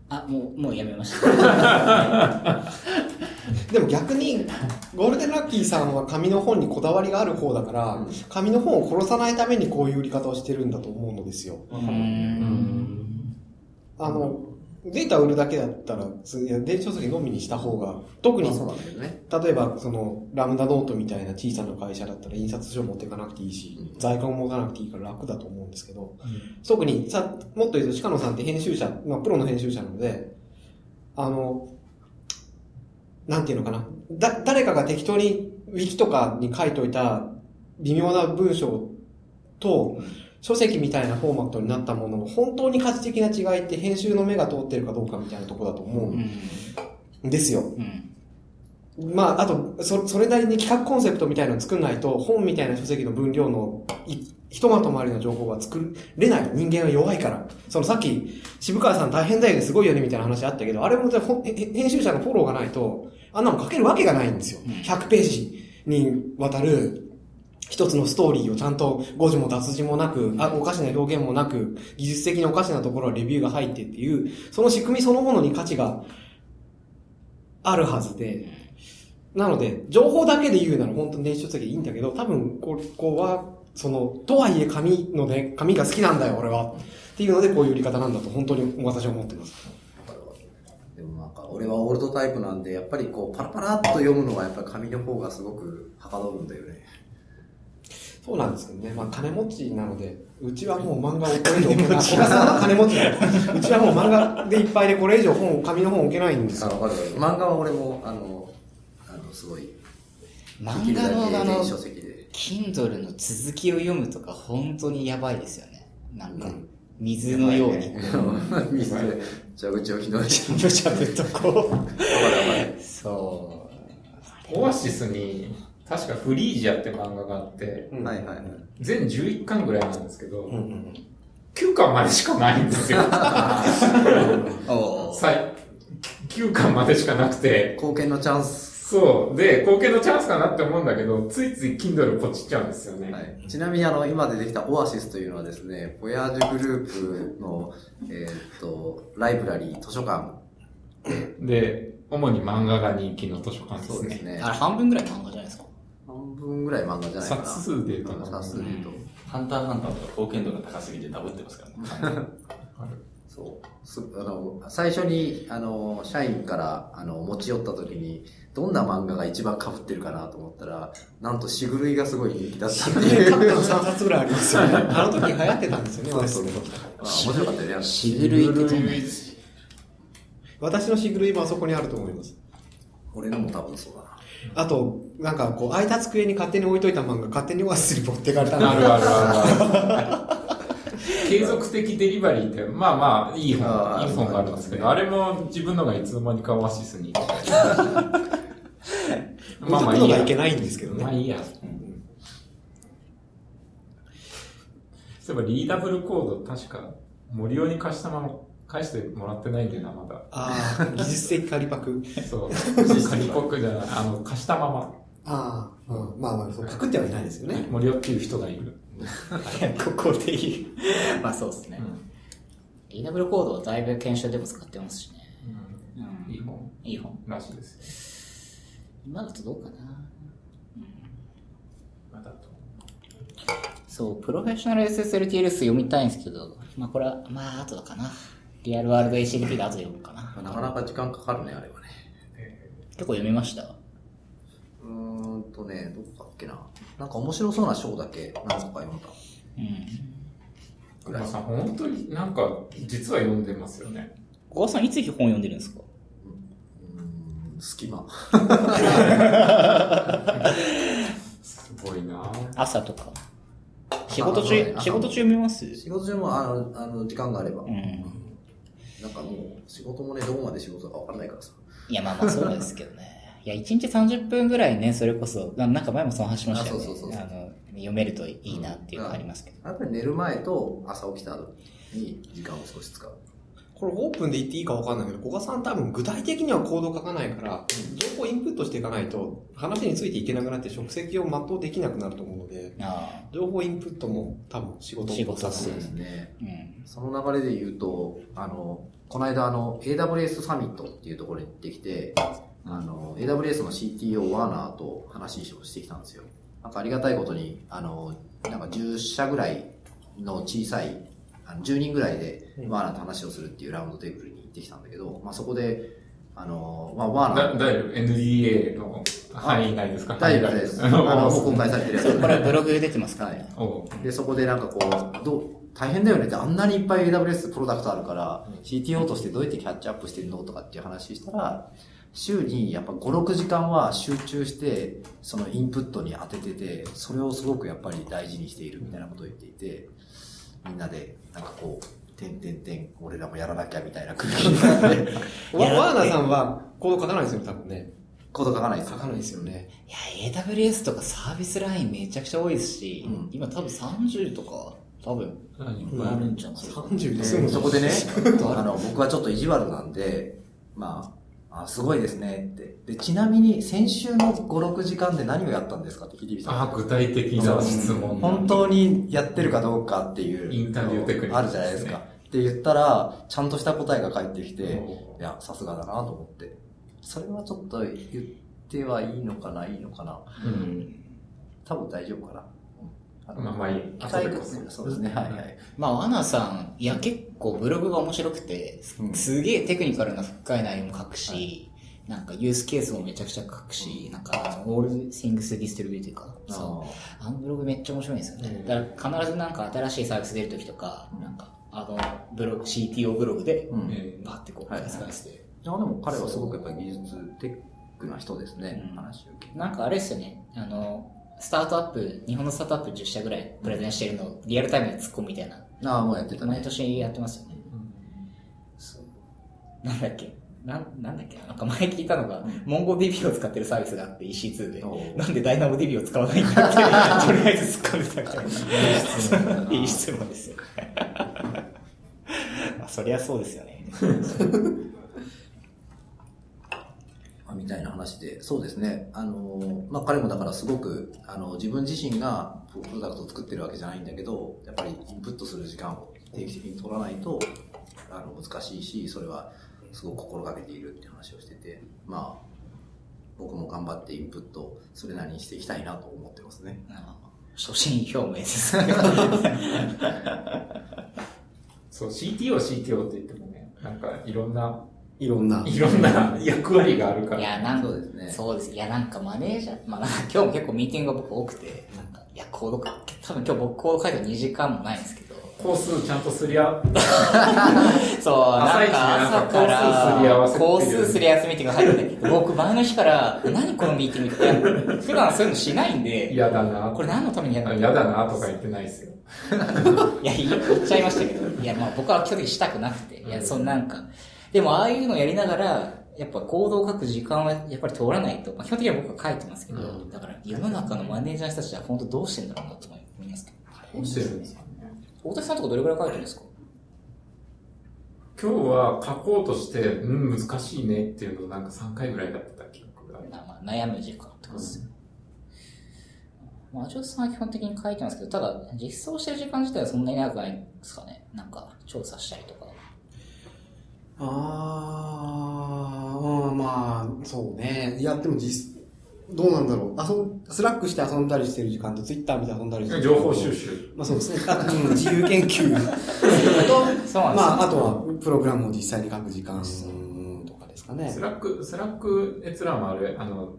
あ、もう、もうやめました。でも逆に、ゴールデンラッキーさんは紙の本にこだわりがある方だから、紙の本を殺さないためにこういう売り方をしてるんだと思うのですよ。うーん。あの、データ売るだけだったら、電子書籍のみにした方が、特にね。例えば、その、ラムダノートみたいな小さな会社だったら印刷所持っていかなくていいし、在庫も持たなくていいから楽だと思うんですけど、特にさ、もっと言うと鹿野さんって編集者、まあ、プロの編集者なので、あの、なんていうのかな。だ、誰かが適当にウィキとかに書いといた微妙な文章と、書籍みたいなフォーマットになったものの本当に価値的な違いって編集の目が通ってるかどうかみたいなところだと思うん。うんですよ。うん。まあ、あと、そ、それなりに企画コンセプトみたいなのを作んないと、本みたいな書籍の分量のい、ひとまとまりの情報は作れない。人間は弱いから。そのさっき、渋川さん大変だよね、すごいよね、みたいな話あったけど、あれも編集者のフォローがないと、あんなの書けるわけがないんですよ。うん100ページにわたる、一つのストーリーをちゃんと語字も脱字もなく、あ、おかしな表現もなく、技術的におかしなところはレビューが入ってっていう、その仕組みそのものに価値があるはずで、なので、情報だけで言うなら本当に電子書籍いいんだけど、多分、ここは、その、とはいえ紙のね、紙が好きなんだよ、俺は。っていうので、こういう売り方なんだと、本当に私は思ってます。でもなんか、俺はオールドタイプなんで、やっぱりこう、パラパラっと読むのはやっぱり紙の方がすごくはかどるんだよね。そうなんですけどね。まあ、金持ちなので、うちはもう漫画を置けない。小笠さんは金持ちだよ。うちはもう漫画でいっぱいでこれ以上本、紙の本置けないんですあ、よ。漫画は俺も、あの、あの、すごい、漫画のあの電子書籍で。Kindle の続きを読むとか本当にやばいですよね。なんか、水のように。水で蛇口をひどい。むしゃぶとこわかるわかる。う。そオアシスに、確かフリージアって漫画があって、うんはいはいはい。全11巻ぐらいなんですけど、うんうん9巻までしかないんですよ。おさい9巻までしかなくて、貢献のチャンス。そう。で、貢献のチャンスかなって思うんだけど、ついつい Kindle ポチっちゃうんですよね。はい、ちなみにあの、今出てきたオアシスというのはですね、ボヤージュグループの、えーっと、ライブラリー、図書館。で、主に漫画が人気の図書館ですね。そうですねう。あ。れ半分ぐらい漫画じゃないですか？半分ぐらい漫画じゃないかな。冊数で言うと冊数で言うと。ハンターハンターとか貢献度が高すぎてダブってますからね。そう。すあの、最初に、あの、社員から、あの、持ち寄った時に、どんな漫画が一番被ってるかなと思ったら、なんと、しぐるいがすごい人気だったっていカッう。タの3冊ぐらいありますよね。あの時流行ってたんですよね、そうそう私の時。あ面白かったよね。しぐるいって私のシグルイもあそこにあると思います。俺のも多分そうだな。あと、なんかこう、空いた机に勝手に置いといた漫画、勝手にオアシスに持ってかれたのあるあるあるある。継続的デリバリーって、まあまあ、いい本、いい本があるんですけど、あれも自分のがいつの間にかオアシスに。置いとくのがいけない。ないんですけどね。まあいいや。そういえばリーダブルコード、確か、森尾に貸したまま、返してもらってないんだよな、まだ。ああ、技術的仮パク。そう。仮っぽくじゃない、あの、貸したまま。ああ、うん、まあまあ、そう、パクってはいないですよね。森尾っていう人がいる。ここで言う。まあそうですね。リーダブルコードはだいぶ研修でも使ってますしね。うんいい本いい本。らしいです。今だとどうかな。まだと。そう、プロフェッショナル SSLTLS 読みたいんですけど、まあこれは、まあ後だかな。リアルワールド HDP で後で読むかな。なかなか時間かかるね、あれはね。結構読みました？うーんとね、どこだっけな。なんか面白そうな章だけ何個か読んだうん。ぐらさん、本当になんか、実は読んでますよね。小川さんいつ本読んでるんですか？うーん、隙間。すごいな朝とか。仕事中、仕事中読みます？仕事中もあの、あの、時間があれば。うん。なんかもう、仕事もね、どこまで仕事か分からないからさ。いや、まあまあそうですけどね。いや、1日30分ぐらいね、それこそ、ななんか前もその話しましたよね。あそうそうそうそうあの、読めるといいなっていうのがありますけど。やっぱり寝る前と朝起きた後に時間を少し使う。これオープンで言っていいかわかんないけど、古賀さん多分具体的にはコード書かないから、情報インプットしていかないと、話についていけなくなって職責を全うできなくなると思うので、あ情報インプットも多分仕事仕事だと思うそうですね。あ、うん。その流れで言うと、あの、この間あの、AWS サミットっていうところに行ってきて、あの、AWS の CTO ワーナーと話をしてきたんですよ。なんかありがたいことに、あの、なんか10社ぐらいの小さい、あの10人ぐらいでうんワーナーと話をするっていうラウンドテーブルに行ってきたんだけど、まあそこで、あの、まあワーナだ、ー、だいぶ NDA の範囲内ですか？大丈夫です。あの、もう公開されてるやつ。これブログ出てますからね。おうで、そこでなんかこう、どう、大変だよねって、あんなにいっぱい AWS プロダクトあるから、CTO としてどうやってキャッチアップしてるのとかっていう話したら、週にやっぱ5、6時間は集中して、そのインプットに当ててて、それをすごくやっぱり大事にしているみたいなことを言っていて、みんなで、なんかこう、てんてんてん、俺らもやらなきゃみたいな空気になって、ワワーナーさんはコード書かないですよね、多分ね。コード書かないですよ。書かないですよね。いや、AWS とかサービスラインめちゃくちゃ多いですし、うん今多分30とか、多分、何？いっぱいあるんじゃない？ですか。30でで済むそこでね、あの、僕はちょっと意地悪なんで、まあ、あすごいですねって。で、ちなみに先週の5、6時間で何をやったんですかって聞いてみたあ、具体的な質問。本当にやってるかどうかっていう。インタビューテクニックあるじゃないですか。って言ったら、ちゃんとした答えが返ってきて、おいや、さすがだなと思って。それはちょっと言ってはいいのかな、いいのかな。うん。多分大丈夫かな。まあまあいいそうですね、はいはい。まあ、アナさん、いや、結構ブログが面白くて、すげえテクニカルな深い内容も書くし、なんかユースケースもめちゃくちゃ書くし、なんか、オール things distributed か。そう。あのブログめっちゃ面白いんですよね。だから必ずなんか新しいサービス出るときとか、なんか、あの、ブログ、CTO ブログで、バー。ってこう、はい書き出して。で。も彼はすごくやっぱり技術テックな人ですね、うん。話を聞いて。なんかあれですよね、あの、スタートアップ、日本のスタートアップ10社ぐらいプレゼンしてるのをリアルタイムで突っ込むみたいな、ああ、もうやってた毎ね。年やってますよね。そう。なんだっけ？なん、なんだっけ？なんか前聞いたのが、モンゴ DB を使ってるサービスがあって EC2 で、なんでダイナモ DB を使わないんだって、とりあえず突っ込んでたから。いい質問ですよ。まあ、そりゃそうですよね。たいな話で、そうですね。あの、まあ、彼もだからすごく、あの、自分自身がプロダクトを作ってるわけじゃないんだけど、やっぱりインプットする時間を定期的に取らないと、あの、難しいし、それはすごく心がけているっていう話をしてて、まあ、僕も頑張ってインプット、それなりにしていきたいなと思ってますね。初心表明です。そう、CTO、CTO って言ってもね、なんかいろんな、いろんな。いろんな 役割があるから。いや、なんか、そうですねそうです。いや、なんかマネージャー、まあ今日も結構ミーティングが僕多くて、なんか、いや、コードか、多分今日僕コード書いて2時間もないんですけど、コースちゃんとすり合 そう、なんか朝から、工数すり合わせっていう工数すり合わせミーティングが入ってて、僕前の日から、何このミーティングって、普段そういうのしないんで、嫌だな。これ何のためにやるの？嫌だなとか言ってないですよ。いや、言っちゃいましたけど、いや、まあ僕は基本的にしたくなくて、いや、そのなんか、でもああいうのやりながら、やっぱ行動を書く時間はやっぱり通らないと、まあ、基本的には僕は書いてますけど、だから世の中のマネージャーの人たちは本当どうしてんだろうなと思いますけど。どうしてるんですかね。大田さんとかどれくらい書いてるんですか？今日は書こうとして、うん、難しいねっていうのをなんか3回ぐらいやってた記憶がある。まあ、悩む時間ってことですよ。まあ、アジョさんは基本的に書いてますけど、ただ、実装してる時間自体はそんなに長くないんですかね。なんか、調査したりとか。あー、うんまあ、そうね。いや、でも実、どうなんだろう。遊ん、 Slack して遊んだりしてる時間と、ツイッター見て遊んだりしてる時間情と報収集。まあそうですね。あ うん、自由研究と、そうなんですよまあ、あとは、プログラムを実際に書く時間とかですかねス。ラック、スラック閲覧もあれ、あの、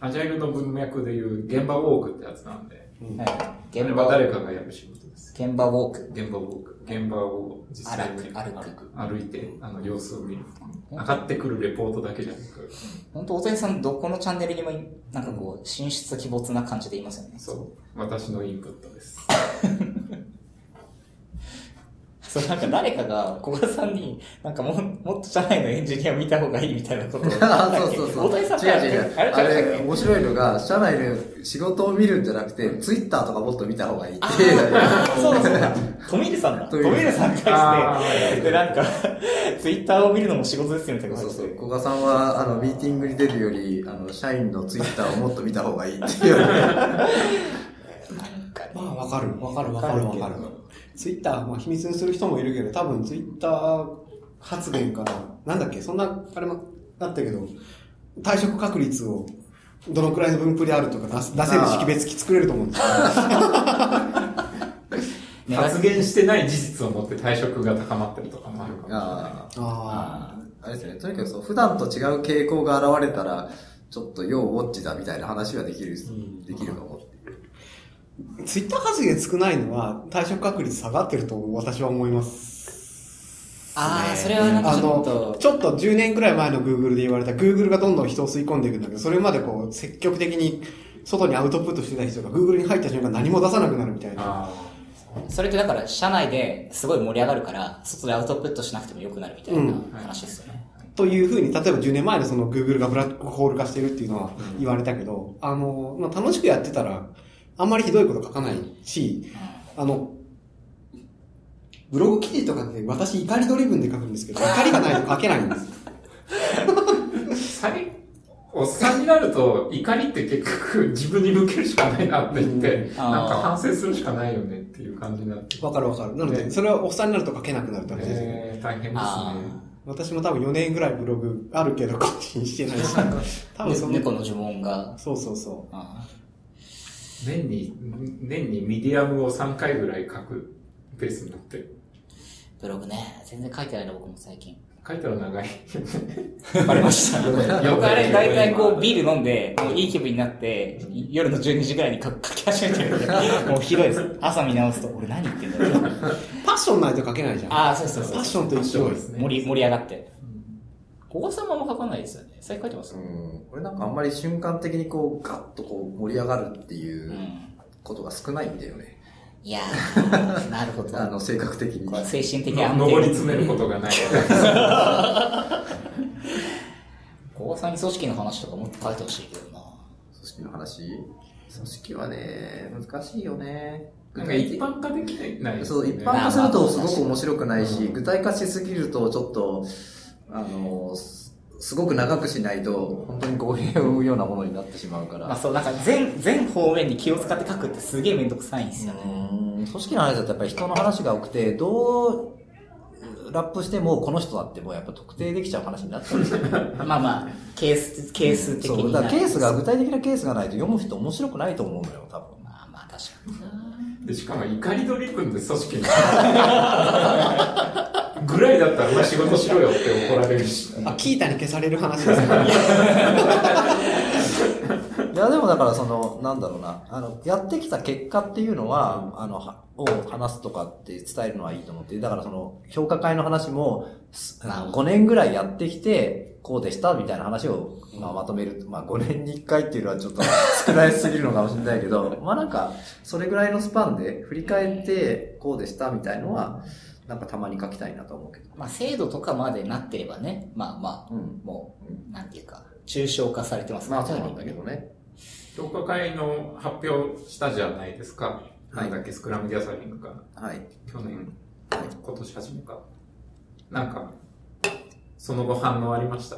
アジャイルの文脈でいう現場ウォークってやつなんで、うんは現場は誰かがやる仕事です。現場ウォーク。現場ウォーク。現場を実際に歩いて、あの、様子を見る。上がってくるレポートだけじゃなく、本当大谷さん、どこのチャンネルにも、なんかこう、進出鬼没な感じで言いますよね。そう、私のインプットです。そう、なんか誰かが、小賀さんに、なんかも、もっと社内のエンジニアを見た方がいいみたいなことを。あそうそうそう。大谷さん違う違う。あれ面白いのが、社内で仕事を見るんじゃなくて、ツイッターとかもっと見た方がいいっていう。そうだそうだ。トミルさんだ。ト トミルさんにあ対して、で、なんか、ツイッターを見るのも仕事ですよみたいなことそうそう。古賀さんは、あの、ミーティングに出るより、あの、社員のツイッターをもっと見た方がいいっていう。まあ、わかる、わかる、わかる、わかる。ツイッター、まあ、秘密にする人もいるけど、多分ツイッター発言から、なんだっけ、そんな、あれも、だったけど、退職確率を、どのくらいの分布であるとか出す出せる識別機作れると思うんですよ。ね 発言してない事実をもって退職が高まったりとかもあるかもしれない。ああ。ああれですね。とにかくそう、普段と違う傾向が現れたら、ちょっと要ウォッチだみたいな話はできる、んできるかも。ツイッター発言少ないのは、退職確率下がってると私は思います。ああ、それはなんかちょっあの、と、ちょっと10年くらい前の Google で言われた Google がどんどん人を吸い込んでいくんだけど、それまでこう、積極的に外にアウトプットしてた人が Google に入った瞬間何も出さなくなるみたいな。あそれってだから、社内ですごい盛り上がるから、外でアウトプットしなくても良くなるみたいな話ですよね。というふうに、例えば10年前のその Google がブラックホール化してるっていうのは言われたけど、あの、まあ、楽しくやってたら、あんまりひどいこと書かないし、あの、ブログ記事とかって私怒りドリブンで書くんですけど、怒りがないと書けないんです。おっさんになると怒りって結局自分に向けるしかないなって言って、うんなんか反省するしかないよねっていう感じになって。わかるわかる。なので、ねそれはおっさんになると書けなくなるって話ですね。えー、大変ですね。あ私も多分4年ぐらいブログあるけど更新してないし、多分その、猫の呪文が、そうそうそあ年に、年にミディアムを3回ぐらい書くペースになってる。ブログね、全然書いてないの僕も最近。書いたら長い。バレました。よく僕あれ、大体こう、ビール飲んで、もういい気分になって、夜の12時ぐらいに書 書き始めてるんで、もうひどいです。朝見直すと、俺何言ってんだろう。う。パッションないと書けないじゃん。ああ、そうそうそう。パッションと一緒ですね。盛り、盛り上がって。小川さんもあんま書かないですよね。最近書いてますうん。これなんかあんまり瞬間的にこう、ガッとこう盛り上がるっていううん。ことが少ないんだよね。いやー、なるほど。あの、性格的に。精神的安定。上り詰めることがない。小川さんに組織の話とかもっと書いてほしいけどな。組織の話？組織はね、難しいよね。なんか一般化できないですそう。一般化するとすごく面白くないし、具体化しすぎるとちょっと、あの、すすごく長くしないと、本当に語弊を生むようなものになってしまうから。まあそう、なんか全、全方面に気を使って書くってすげえめんどくさいんですよね。うん組織の話だとやっぱり人の話が多くて、どうラップしてもこの人だってもうやっぱ特定できちゃう話になっちゃうんですよ。まあまあ、ケース、ケース的そう、になだからケースが、具体的なケースがないと読む人面白くないと思うのよ、多分。まあまあ確かにな。でしかも怒りドリブンで組織に。ぐらいだったらお前仕事しろよって怒られるし。あ、キータに消される話ですね。いや、でもだからその、なんだろうな、あの、やってきた結果っていうのは、あの、はを話すとかって伝えるのはいいと思って、だからその、評価会の話も、すあの5年ぐらいやってきて、こうでしたみたいな話を、まあ、まとめる。まあ、5年に1回っていうのはちょっと少ないすぎるのかもしれないけど、まあなんか、それぐらいのスパンで振り返って、こうでしたみたいのは、なんかたまに書きたいなと思うけど。まあ制度とかまでなってればね、まあまあ、うん。もう、なんていうか、抽象化されてますまあそうなんだけどね。評価会の発表したじゃないですか。はいなんだっけ、スクラムギャザリングか。はい。去年、今年初めか。なんか、その後反応ありました？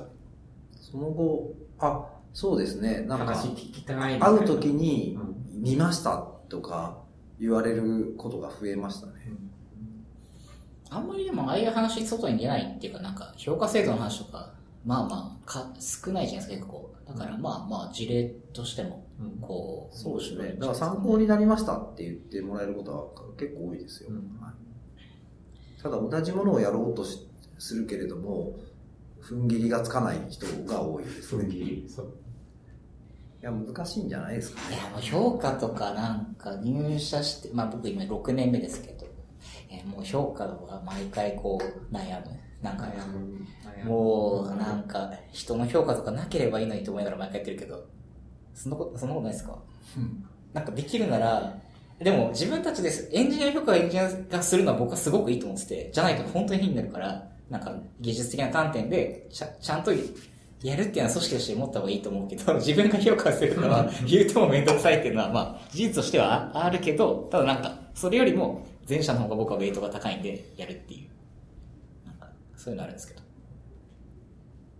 その後、あ、そうですね。なんか、話聞きたいみたいな。会う時にうん見ましたとか言われることが増えましたね。あんまりでもああいう話外に出ないっていうか、なんか評価制度の話とか、まあまあ、か少ないじゃないですか、結構。だからまあまあ、事例としても、うんこう、そうですね。だから参考になりましたって言ってもらえることは結構多いですよ。うんはいただ同じものをやろうとしするけれども、踏ん切りがつかない人が多いですね。踏ん切り？そう。いや、難しいんじゃないですかね。いや、もう評価とかなんか入社して、まあ僕今6年目ですけど、えもう評価は毎回こう悩む。なんか、もうなんか人の評価とかなければいいのにと思いながら毎回やってるけど、そんなこと、そんなことないですか？なんかできるなら、でも自分たちです。エンジニア評価をエンジニアがするのは僕はすごくいいと思ってて、じゃないと本当に変になるから、なんか技術的な観点でちゃちゃんとやるっていうのは組織として持った方がいいと思うけど、自分が評価するのは言うともめんどくさいっていうのは、まあ事実としてはああるけど、ただなんか、それよりも前者の方が僕はウェイトが高いんで、やるっていう。なんか、そういうのあるんですけど。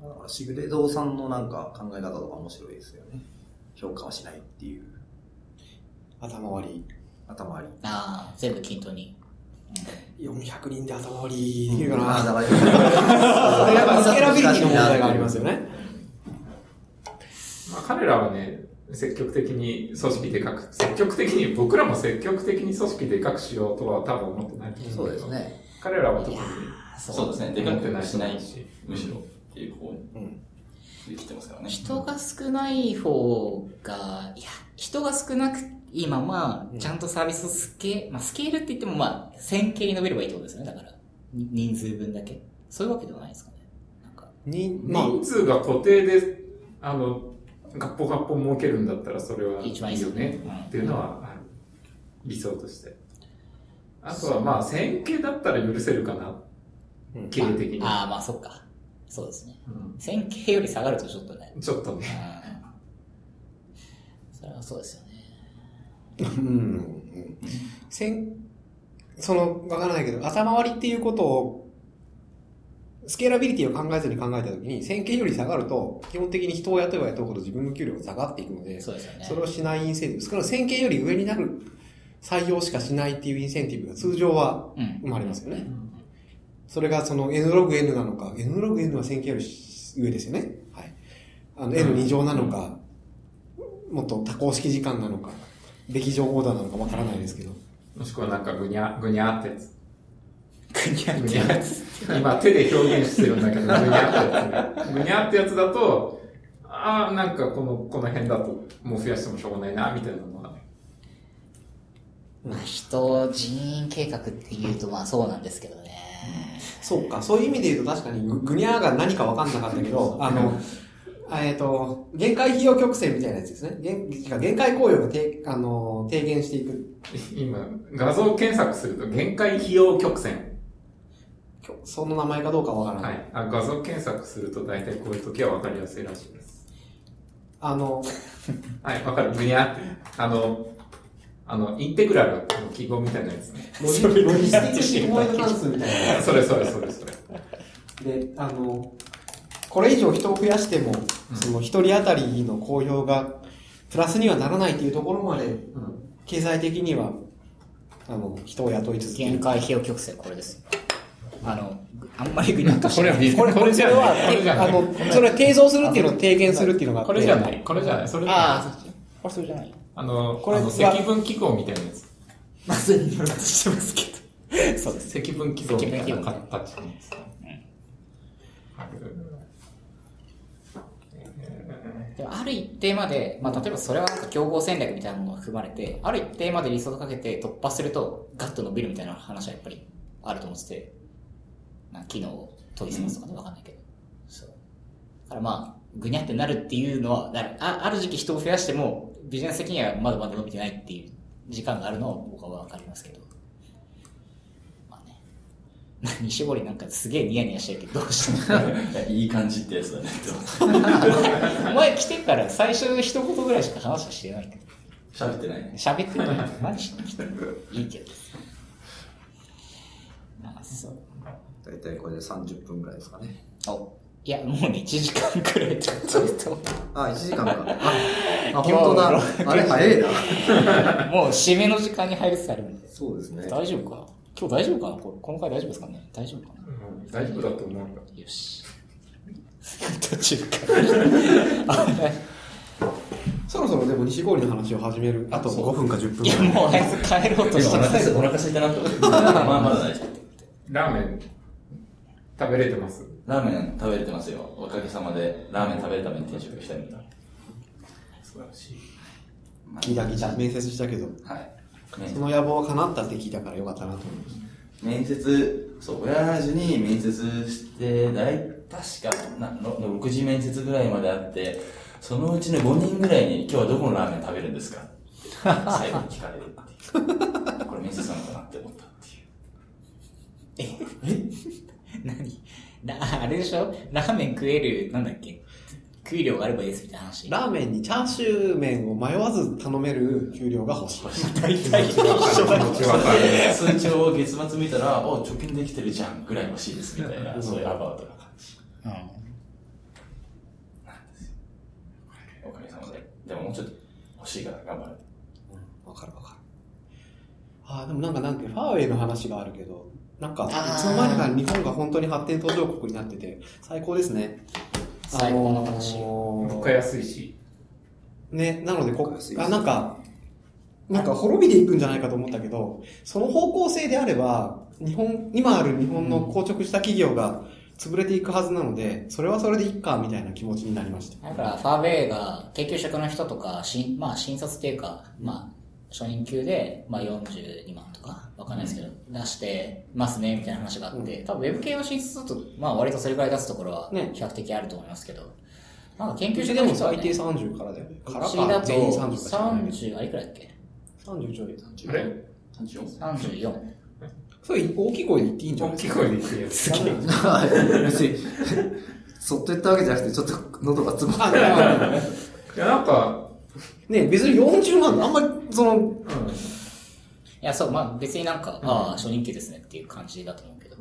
だからシグレドさんのなんか考え方とか面白いですよね。評価はしないっていう頭割り。頭あり。ああ、全部均等に。400人で頭割りできるかな。あ あ、だから、やっぱスケラビリティの問題がありますよね。まあ、彼らはね、積極的に組織でかく、積極的に、僕らも積極的に組織でかくしようとは多分思ってないと思そうです。ね。彼らは特にそうですね。でか思ってくしないし。むしろっていう方にうん。できてますからね。人が少ない方が、いや、人が少なく、いいまま、ちゃんとサービスをスケ、まあ、スケールって言っても、まあ、線形に伸びればいいってことですよね、だから。に人数分だけ。そういうわけではないですかね。なんか、に、まあ、人数が固定で、あの、ガッポガッポ儲けるんだったらそれはい一番いよねっていうのはある。理想として。あとはまあ、線形だったら許せるかな。うん経営的に。ああ、まあ、そっか。そうですね。うん線形より下がるとちょっとね。ちょっとね。うんそれはそうですよね。うんうん。せん、その、わからないけど、頭割りっていうことを、スケーラビリティを考えずに考えたときに、線形より下がると、基本的に人を雇えば雇うほど自分の給料が下がっていくので、そね。それをしないインセンティブ。少なくとも線形より上になる採用しかしないっていうインセンティブが通常はうん。生まれますよね。それがその n ログ n なのか、n ログ n は 1000K より上ですよね。はい。あの、n2 乗なのか、もっと多項式時間なのか、べき乗オーダーなのかわからないですけど。もしくはなんかぐにゃ、ぐにゃってやつ。ぐにゃぐにゃって今手で表現してるんだけど、ぐにゃってやつ。ぐにゃってやつだと、ああ、なんかこの、この辺だともう増やしてもしょうがないな、みたいなのは。まあ、人、人員計画っていうとまあそうなんですけどね。そうか、そういう意味で言うと確かにググニャーが何かわかんなかったけど、あの、えっ、と、限界費用曲線みたいなやつですね。限限界効用が低あの低減していく。今、画像検索すると限界費用曲線。その名前かどうかわからな。はいい。あ画像検索すると大体こういう時はわかりやすいらしいです。あの、はい、わかる。ぐにゃって。あの、あの、インテグラルの記号みたいなやつね。ロジロジスティックシグモイド関数みたいな。それそれそれそれ。で、あの、これ以上人を増やしても、その一人当たりの公表がプラスにはならないっていうところまで、経済的には、あの、人を雇い続ける。限界費用曲線これですよ。あの、あんまりぐにゃっとしてない。これこれ、これ、それは、これじゃないあの、それは低増するっていうのを低減するっていうのがあって。これじゃない。これじゃない。それああ、これそれじゃない。あの、これはあの積分記号みたいなやつ。まずに乗ろうとしてますけど。そうです。積分記号みたいな形のやつ。あるでもある一定まで、まあ、例えばそれはなんか競合戦略みたいなものが含まれて、ある一定までリソースかけて突破すると、ガッと伸びるみたいな話はやっぱりあると思ってて、な機能を研ぎ澄ますとかねわかんないけど。そう。だからまあ、ぐにゃってなるっていうのは、あある時期人を増やしても、ビジネス的にはまだまだ伸びてないっていう時間があるのは僕はわかりますけど。まあね。西堀なんかすげえニヤニヤしてるけど、どうしても。いい感じってやつだね。お前来てから最初一言ぐらいしか話はしてないけど。喋ってないね。喋ってない。何しに来たのいいけど。まあ、そう。大体これで30分ぐらいですかね。お、いや、もうね、1時間くらいちょっと。あ、1時間か。あ、あ本当だ。あれ 早いな。もう締めの時間に入りつつあるんで。そうですね。大丈夫か？今日大丈夫かな？これこの回大丈夫ですかね？大丈夫かな？うん大丈夫だと思うんだ。よし。途中から。そろそろでも西郡の話を始める。あと5分か10分いや、もうあいつ帰ろうとしてます。今お腹すいたなと思って。まあまだ大丈夫。ラーメン食べれてます？ラーメン食べれてますよ。おかげさまで、ラーメン食べるために転職したいんだ。素晴らしい。聞いた聞いた。面接したけど。はい。その野望は叶ったって聞いたからよかったなと思います。面接、そう、親父に面接して、だい、確か、な、の6時面接ぐらいまであって、そのうちの5人ぐらいに、今日はどこのラーメン食べるんですか？最後に聞かれるっていう。これ面接なのかなって思ったっていう。何な あれでしょ？ラーメン食える、なんだっけ？給料があればいいですみたいな話。ラーメンにチャーシュー麺を迷わず頼める給料が欲しい。大体一緒だ。通帳を月末見たら、お、貯金できてるじゃんぐらい欲しいですみたいな、そういうアバウトな感じ。うん。おかげさまで。でももうちょっと欲しいから頑張る。わかるわかる。ああ、でもなんかなんかファーウェイの話があるけど、なんか、いつの間にか日本が本当に発展途上国になってて、最高ですね。最高の話あのー物価安いし。ね、なのでこあ、なんか、なんか滅びていくんじゃないかと思ったけど、その方向性であれば、日本、今ある日本の硬直した企業が潰れていくはずなので、それはそれでいっか、みたいな気持ちになりました。だから、ファーウェイが研究職の人とか、しまあ、新卒っていうか、まあ、初任給で、まあ、42万とか、わかんないですけど、出してますね、みたいな話があって、多分、ウェブ系の新卒だと、まあ、割とそれくらい出すところは、ね比較的あると思いますけど、なんか研究職でも最低30からだよね。から私だと、全員30か知らないけ？ど30、あ、いくらだっけ30ちょい。あれ 34? 34。それ大きい声で言っていいんじゃない？大きいですか声で言ってるやつ。別に、そっと言ったわけじゃなくて、ちょっと喉が詰まっあ、いやいや、なんか、ね別に40万、あんまり、その、うん。いや、そう、まあ別になんか、ああ、初任給ですねっていう感じだと思うけど。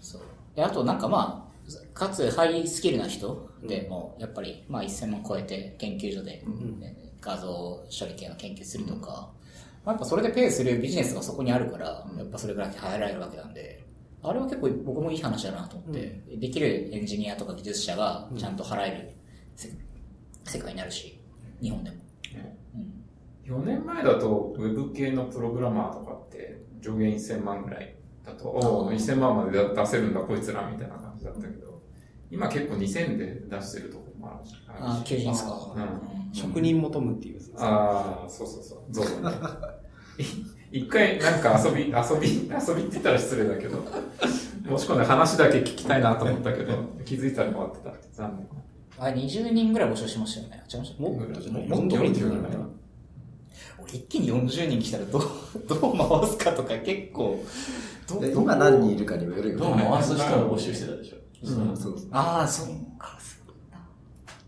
そう。で、あとなんかまあ、かつハイスキルな人でも、やっぱり、まあ1000万超えて研究所で、ね画像処理系の研究するとか、まあやっぱそれでペイするビジネスがそこにあるから、やっぱそれぐらい入られるわけなんで、あれは結構僕もいい話だなと思って、できるエンジニアとか技術者がちゃんと払えるせ世界になるし、日本でも。うん4年前だと、ウェブ系のプログラマーとかって、上限1000万ぐらいだと、おお、1000万まで出せるんだ、こいつら、みたいな感じだったけど、今結構2000で出してるところもあるし。あ、求人ですか。うんうん職人求むっていうやつですねああ、そうそうそう、ゾウね。い 一回なんか遊び、遊び、遊びって言ったら失礼だけど、申し込んで話だけ聞きたいなと思ったけど、気づいたら終わってた残念。あれ、20人ぐらい募集しましたよね。違いましたももっとじゃないもっと40じゃないぐらい俺一気に40人来たらどう、どう回すかとか結構、今何人いるかにもよるよどう回す人を募集してたでしょ。うんそうそうああ、そっか、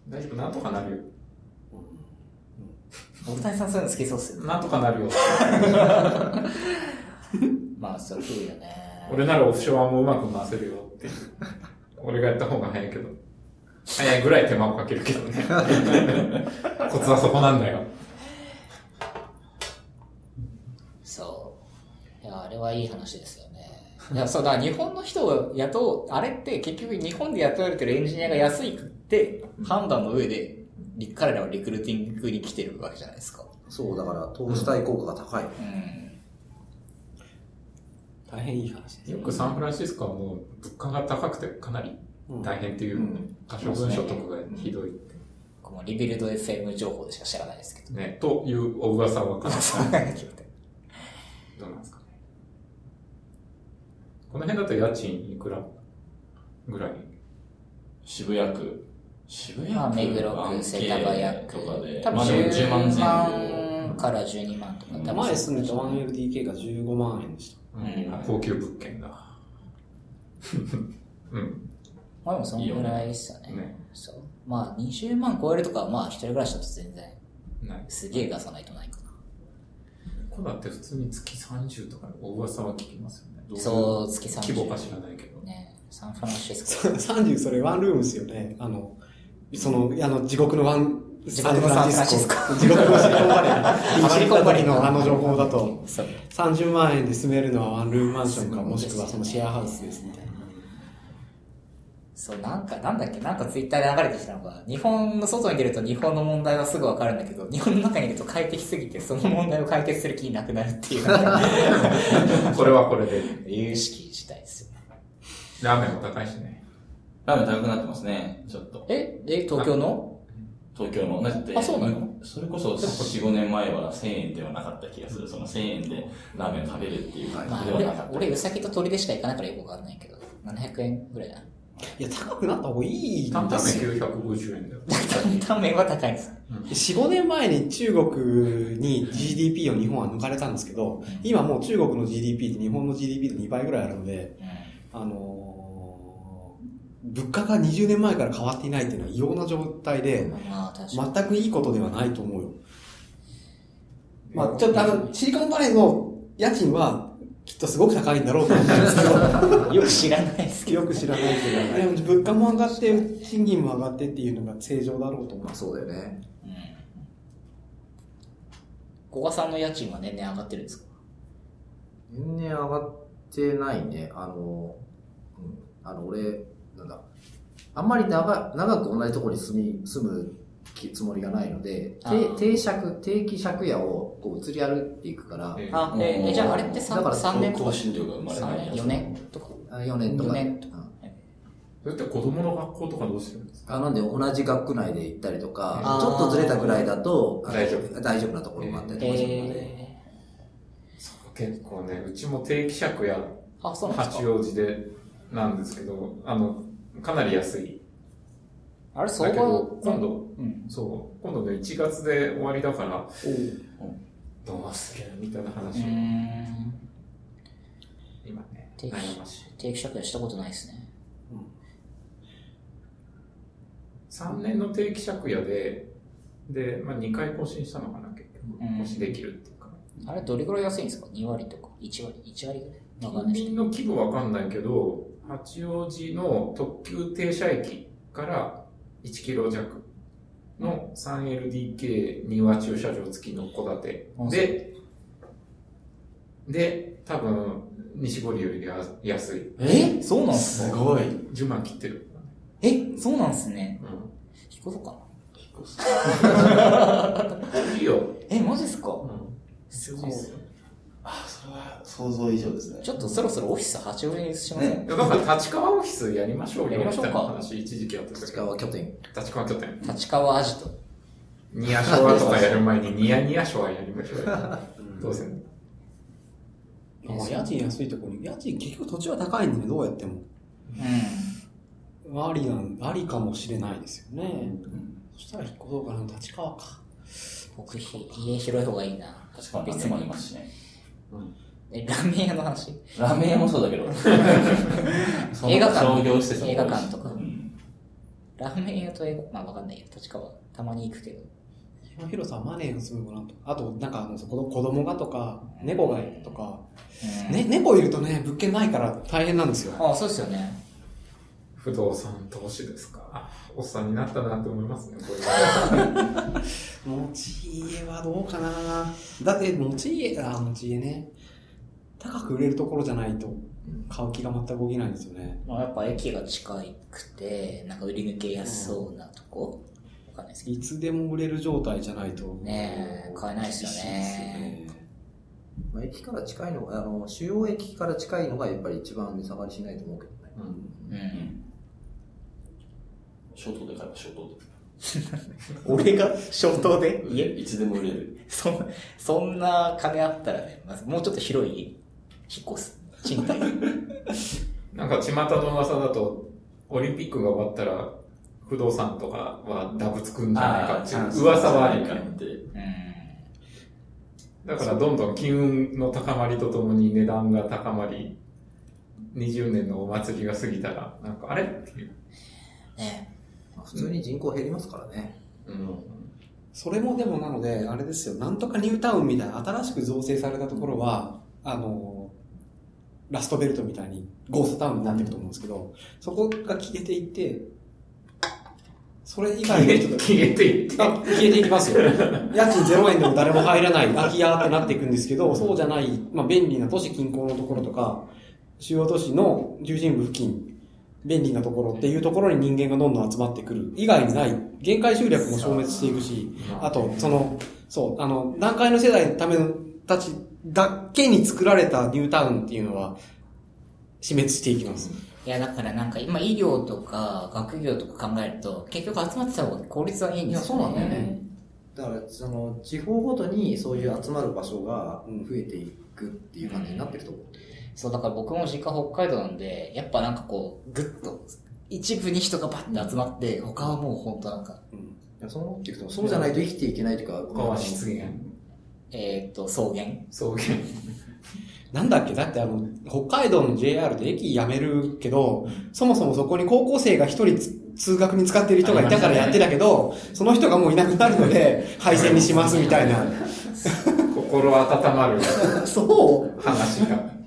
大丈夫、なんとかなるよ。大谷さんそういうの好きそうっすよね。なんとかなるよ。まあ、そういうよね。俺ならオフショアもうまく回せるよっていう。俺がやった方が早いけど。早いぐらい手間をかけるけどね。コツはそこなんだよ。そう。いや、あれはいい話ですよね。いや、そうだ、日本の人を雇う、あれって結局日本で雇われてるエンジニアが安いって判断の上で、リ彼らはリクルーティングに来てるわけじゃないですか。そう、だから投資対効果が高い。うん。大変いい話ですよくサンフランシスコはもう物価が高くてかなり大変っていう、可処分所得がひどいって。このリビルド FM 情報でしか知らないですけど。ね、というお噂はどうなんですか？ね。この辺だと家賃いくらぐらい？渋谷区。渋谷区まあ、目黒区、世田谷区とかで。多分まあでも10万前後。万から12万とか。多分前住んでた 1LDK が15万円でした。うん高級物件だ。うん。まあでもそのぐらいですよね。ね。そう。まあ20万超えるとかはまあ一人暮らしだと全然ない。すげえ出さないとないかな。ここだって普通に月30とかお噂は聞きますよね。そう、月30。規模か知らないけど。ね。サンフランシスコ。30それワンルームですよね。あの、その、あの、地獄のワン、地獄のサンフランシスコ地獄のシリコンバレー。シリコンバレーのあの情報だと、そう。30万円で住めるのはワンルームマンションか、もしくはそのシェアハウスですみたいな。そう、なんか、なんだっけ、なんかツイッターで流れてきたのが、日本の外に出ると日本の問題はすぐわかるんだけど、日本の中にいると快適すぎて、その問題を解決する気になくなるっていう、これはこれで。有識事態ですよね。ラーメンも高いしね。ラーメン高くなってますね、ちょっと。え、で、東京の？東京の。だって、あそうなの？それこそ4、5年前は1000円ではなかった気がする。その1000円でラーメンを食べるっていう感まあ、俺じではなかっ、た。俺、うさぎと鳥でしか行かないからよくわかんないけど、700円ぐらいだな。いや、高くなった方がいい担々ですよ。麺950円だよ。担々麺は高いです。4、5年前に中国に GDP を日本は抜かれたんですけど、今もう中国の GDP って日本の GDP の2倍ぐらいあるので、あのー物価が20年前から変わっていないっていうのは異様な状態で。全くいいことではないと思うよ。まあちょっとあの、シリコンバレーの家賃はきっとすごく高いんだろうと思うんですけど、よく知らないですけど。よく知らないけど、でも物価も上がって、賃金も上がってっていうのが正常だろうと思うまあ。そうだよね。うん。古賀さんの家賃は年々上がってるんですか？年々上がってないね。あの、うん。あの、俺、なんだ。あんまり長長く同じところに住み、住むきつもりがないので、定定借、定期借家をこう移り歩いていくから、えあ、ええじゃああれって 3, だから三年とか更新料が生まれない。3年 ?4 年とか。あ4年とか。4年とかうん。それって子供の学校とかどうしてるんですか？あなんで同じ学区内で行ったりとかあー、ちょっとずれたぐらいだと、大丈夫。大丈夫なところもあったりとかするので、え。そう結構ね、うちも定期借家、八か？王子で、なんですけど、あの、かなり安い。あれ、相場今度、うん。そう、今度ね、1月で終わりだから、どうするみたいなう話。今ね、定期借家したことないですね。3年の定期借家で、で、まあ、2回更新したのかな、結局。うん更新できるっていうか。あれ、どれぐらい安いんですか ?2 割とか ?1 割 ?1 割ぐらい？近隣の規模わかんないけど、八王子の特急停車駅から1キロ弱の 3LDK 庭駐車場付きの戸建てうんで、で、多分、西堀よりや安い。え？そうなんすか？すごい。10万切ってる。え？そうなんすね。う引っ越そうかな。ん。いいよ。え、マジっすか？うん。すごいっすよ。あ、それは想像以上ですね。ちょっとそろそろオフィス八王子に移しません、ねだから立川オフィスやりましょうよ。やりましょうか話一時期やってたけ立ど。川拠点。立川拠点。立川アジト。ニヤショアとかやる前にニヤニヤショアやりましょうよ。どうせ。まあ、家賃安いところに、家賃結局土地は高いんでね、どうやっても。うん。ありなん、ありかもしれないですよね。そしたら引っ越そうかな、立川か。僕、ひ家広い方がいいな。確かに何でもありますしね。え、ラーメン屋の話？ラーメン屋もそうだけど。映画館商業施設も映画館とかうんラーメン屋と映画、まあわかんないよ。立川、たまに行くけど。まあ広さはマネーが住むものと。あと、なんかあの、子供子供がとか、猫がいるとか、うんね、猫いるとね、物件ないから大変なんですよ。ああ、そうですよね。不動産投資ですか？おっさんになったなって思いますね、これ。どうかなだって持ち家、あ、持ち家ね。高く売れるところじゃないと、買う気が全く起きないんですよね。まあやっぱ駅が近くて、なんか売り抜けやすそうなとこわかんないですけいつでも売れる状態じゃないと。ねえ買えないですよねまあ、駅から近いのが、あの、主要駅から近いのがやっぱり一番値下がりしないと思うけどね。ど。うんうん。ショートで買えばショート俺が消灯で？で。いつでも売れる。そんそんな金あったらね、まずもうちょっと広い家、引っ越す。賃貸。なんか巷の噂だと、オリンピックが終わったら、不動産とかはダブつくんじゃないかっていう噂はあるから。だからどんどん機運の高まりとともに値段が高まり、20年のお祭りが過ぎたら、なんかあれ？っていう。ねまあ普通に人口減りますからね。うん。それもでもなので、あれですよ、なんとかニュータウンみたいな新しく造成されたところは、あの、ラストベルトみたいにゴーストタウンになっていくと思うんですけど、そこが消えていって、それ以外の人が消えていって。あ消えていきますよ。家賃0円でも誰も入らない空き家ってなっていくんですけど、そうじゃない、まあ便利な都市近郊のところとか、主要都市の中心部付近、便利なところっていうところに人間がどんどん集まってくる。以外にない、限界集落も消滅していくし、あと、その、そう、あの、段階の世代のための、たちだけに作られたニュータウンっていうのは、死滅していきます。いや、だからなんか今医療とか学業とか考えると、結局集まってた方が効率はいいんいや、ですよね。そうなんだよね。だから、その、地方ごとにそういう集まる場所が増えていくっていう感じになってると思う。そう、だから僕も実家北海道なんで、やっぱなんかこう、ぐっと、一部に人がバッて集まって、他はもう本当なんか、いや、そう思っていくと、そうじゃないと生きていけないというか、他は湿原。えーっと、草原。草原。なんだっけだってあの、北海道の JR で駅辞めるけど、そもそもそこに高校生が一人つ通学に使ってる人がいたからやってたけど、その人がもういなくなるので、廃線にしますみたいな。心温まるそう話が。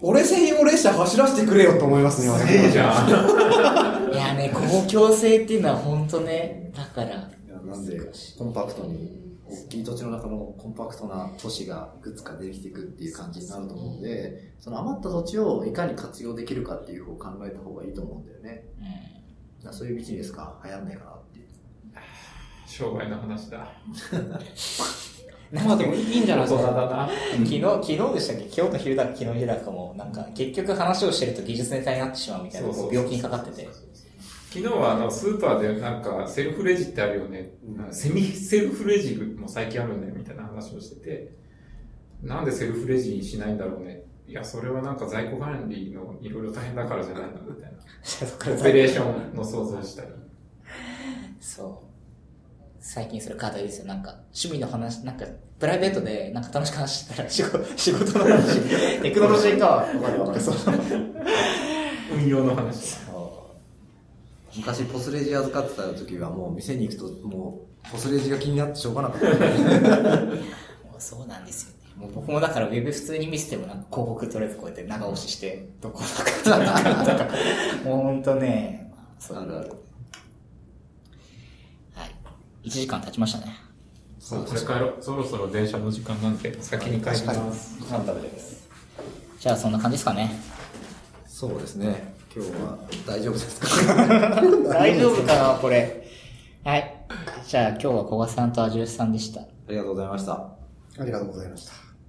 俺専用列車走らせてくれよと思いますね、すげえじゃん。いやね、公共性っていうのは本当ね、だから、いやなんで、コンパクトに、大きい土地の中のコンパクトな都市がいくつかできていくっていう感じになると思うので、その余った土地をいかに活用できるかっていう方を考えた方がいいと思うんだよね。うん。だからそういうビジネスが流行んないかなっていう。商売の話だ。まあでもいいんじゃないですか？昨日、昨日でしたっけ？今日の昼だか昨日昼だかも、なんか結局話をしてると技術ネタになってしまうみたいな、病気にかかってて。昨日はあのスーパーでなんかセルフレジってあるよね。セミセルフレジも最近あるんだよみたいな話をしてて、なんでセルフレジにしないんだろうね？いや、それはなんか在庫管理のいろいろ大変だからじゃないの？みたいな。オペレーションの想像したり。そう。最近それ課題ですよ。なんか、趣味の話、なんか、プライベートで、なんか楽しく話してたら、仕事、仕事の話、テクノロジーか。わかるわかる。そう。運用の話。昔ポスレジ預かってた時はもう店に行くともうポスレジが気になってしょうがなかった。もうそうなんですよね。もう僕もだからウェブ普通に見せてもなんか広告とりあえずこうやって長押しして、どこのかとか、もうほんとね、そうあるあるはい。1時間経ちましたね。そう、これ帰ろう。そろそろ電車の時間なんで、先に帰ります。ご飯食べてます。じゃあそんな感じですかね。そうですね。今日は大丈夫ですか？大丈夫かなこれ。はい。じゃあ今日は小賀さんとアジュルさんでした。ありがとうございました。ありがとうございました。